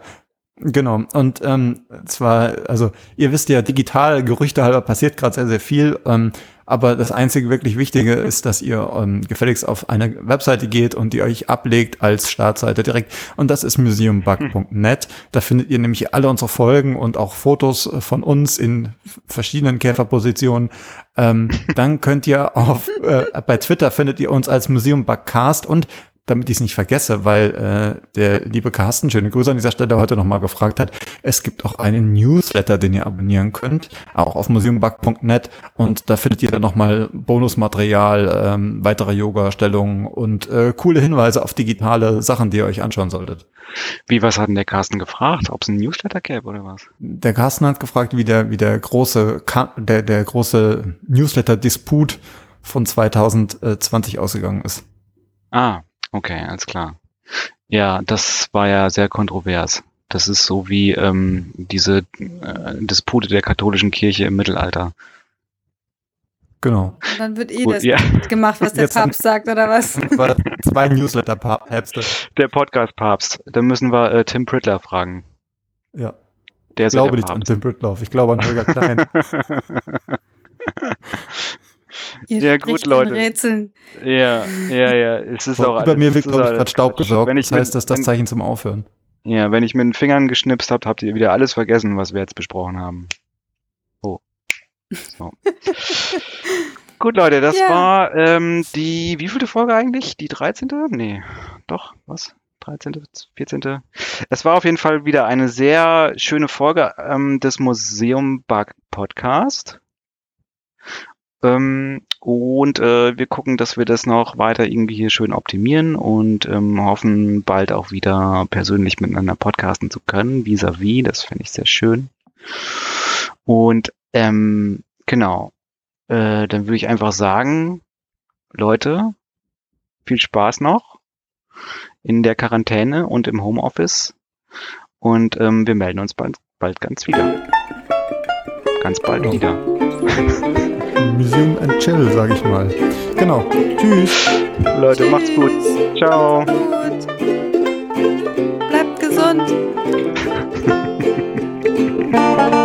genau. Und ähm, zwar, also ihr wisst ja, digital, Gerüchte halber passiert gerade sehr, sehr viel. Ähm, aber das einzige wirklich Wichtige ist, dass ihr ähm, gefälligst auf eine Webseite geht und die euch ablegt als Startseite direkt. Und das ist museumbug.net. Da findet ihr nämlich alle unsere Folgen und auch Fotos von uns in verschiedenen Käferpositionen. Ähm, dann könnt ihr auf, äh, bei Twitter findet ihr uns als Museumbugcast und damit ich es nicht vergesse, weil äh, der liebe Carsten, schöne Grüße an dieser Stelle, heute nochmal gefragt hat, es gibt auch einen Newsletter, den ihr abonnieren könnt, auch auf museumbug.net und da findet ihr dann nochmal Bonusmaterial, ähm, weitere Yoga-Stellungen und äh, coole Hinweise auf digitale Sachen, die ihr euch anschauen solltet. Wie, was hat denn der Carsten gefragt? Ob es einen Newsletter gäbe oder was? Der Carsten hat gefragt, wie der, wie der große, der, der große Newsletter-Disput von 2020 ausgegangen ist. Ah, okay, alles klar. Ja, das war ja sehr kontrovers. Das ist so wie ähm, diese äh, Dispute der katholischen Kirche im Mittelalter. Genau. Und dann wird eh Gut, das ja. gemacht, was der Jetzt Papst sagt, oder was? [laughs] Zwei Newsletter-Päpste. Der Podcast-Papst. Da müssen wir äh, Tim Prittler fragen. Ja. Der Ich ist ja glaube der nicht an. Tim Britloff. Ich glaube an Holger Klein. [laughs] Ihr Ja, gut, Leute. Rätseln. ja, ja, ja. Es ist auch Über mir es wird, glaube ich, alles gerade Staub gesaugt. Wenn ich das heißt, das ist das Zeichen zum Aufhören. ja, wenn ich mit den Fingern geschnipst habt, habt ihr wieder alles vergessen, was wir jetzt besprochen haben. Oh. So. [laughs] Gut, Leute, das Ja. war ähm, die, wie vielte Folge eigentlich? Die 13.? Nee, doch, was? 13., 14. Es war auf jeden Fall wieder eine sehr schöne Folge ähm, des Museum Bug Podcast. Ähm, und äh, wir gucken, dass wir das noch weiter irgendwie hier schön optimieren und ähm, hoffen, bald auch wieder persönlich miteinander podcasten zu können, vis-à-vis. Das finde ich sehr schön. Und ähm, genau, äh, dann würde ich einfach sagen, Leute, viel Spaß noch in der Quarantäne und im Homeoffice. Und ähm, wir melden uns bald, bald ganz wieder. Ganz bald wieder. [laughs] Museum and Chill, sag ich mal. Genau. Tschüss. Leute, macht's gut. Ciao. Bleibt gesund. [laughs]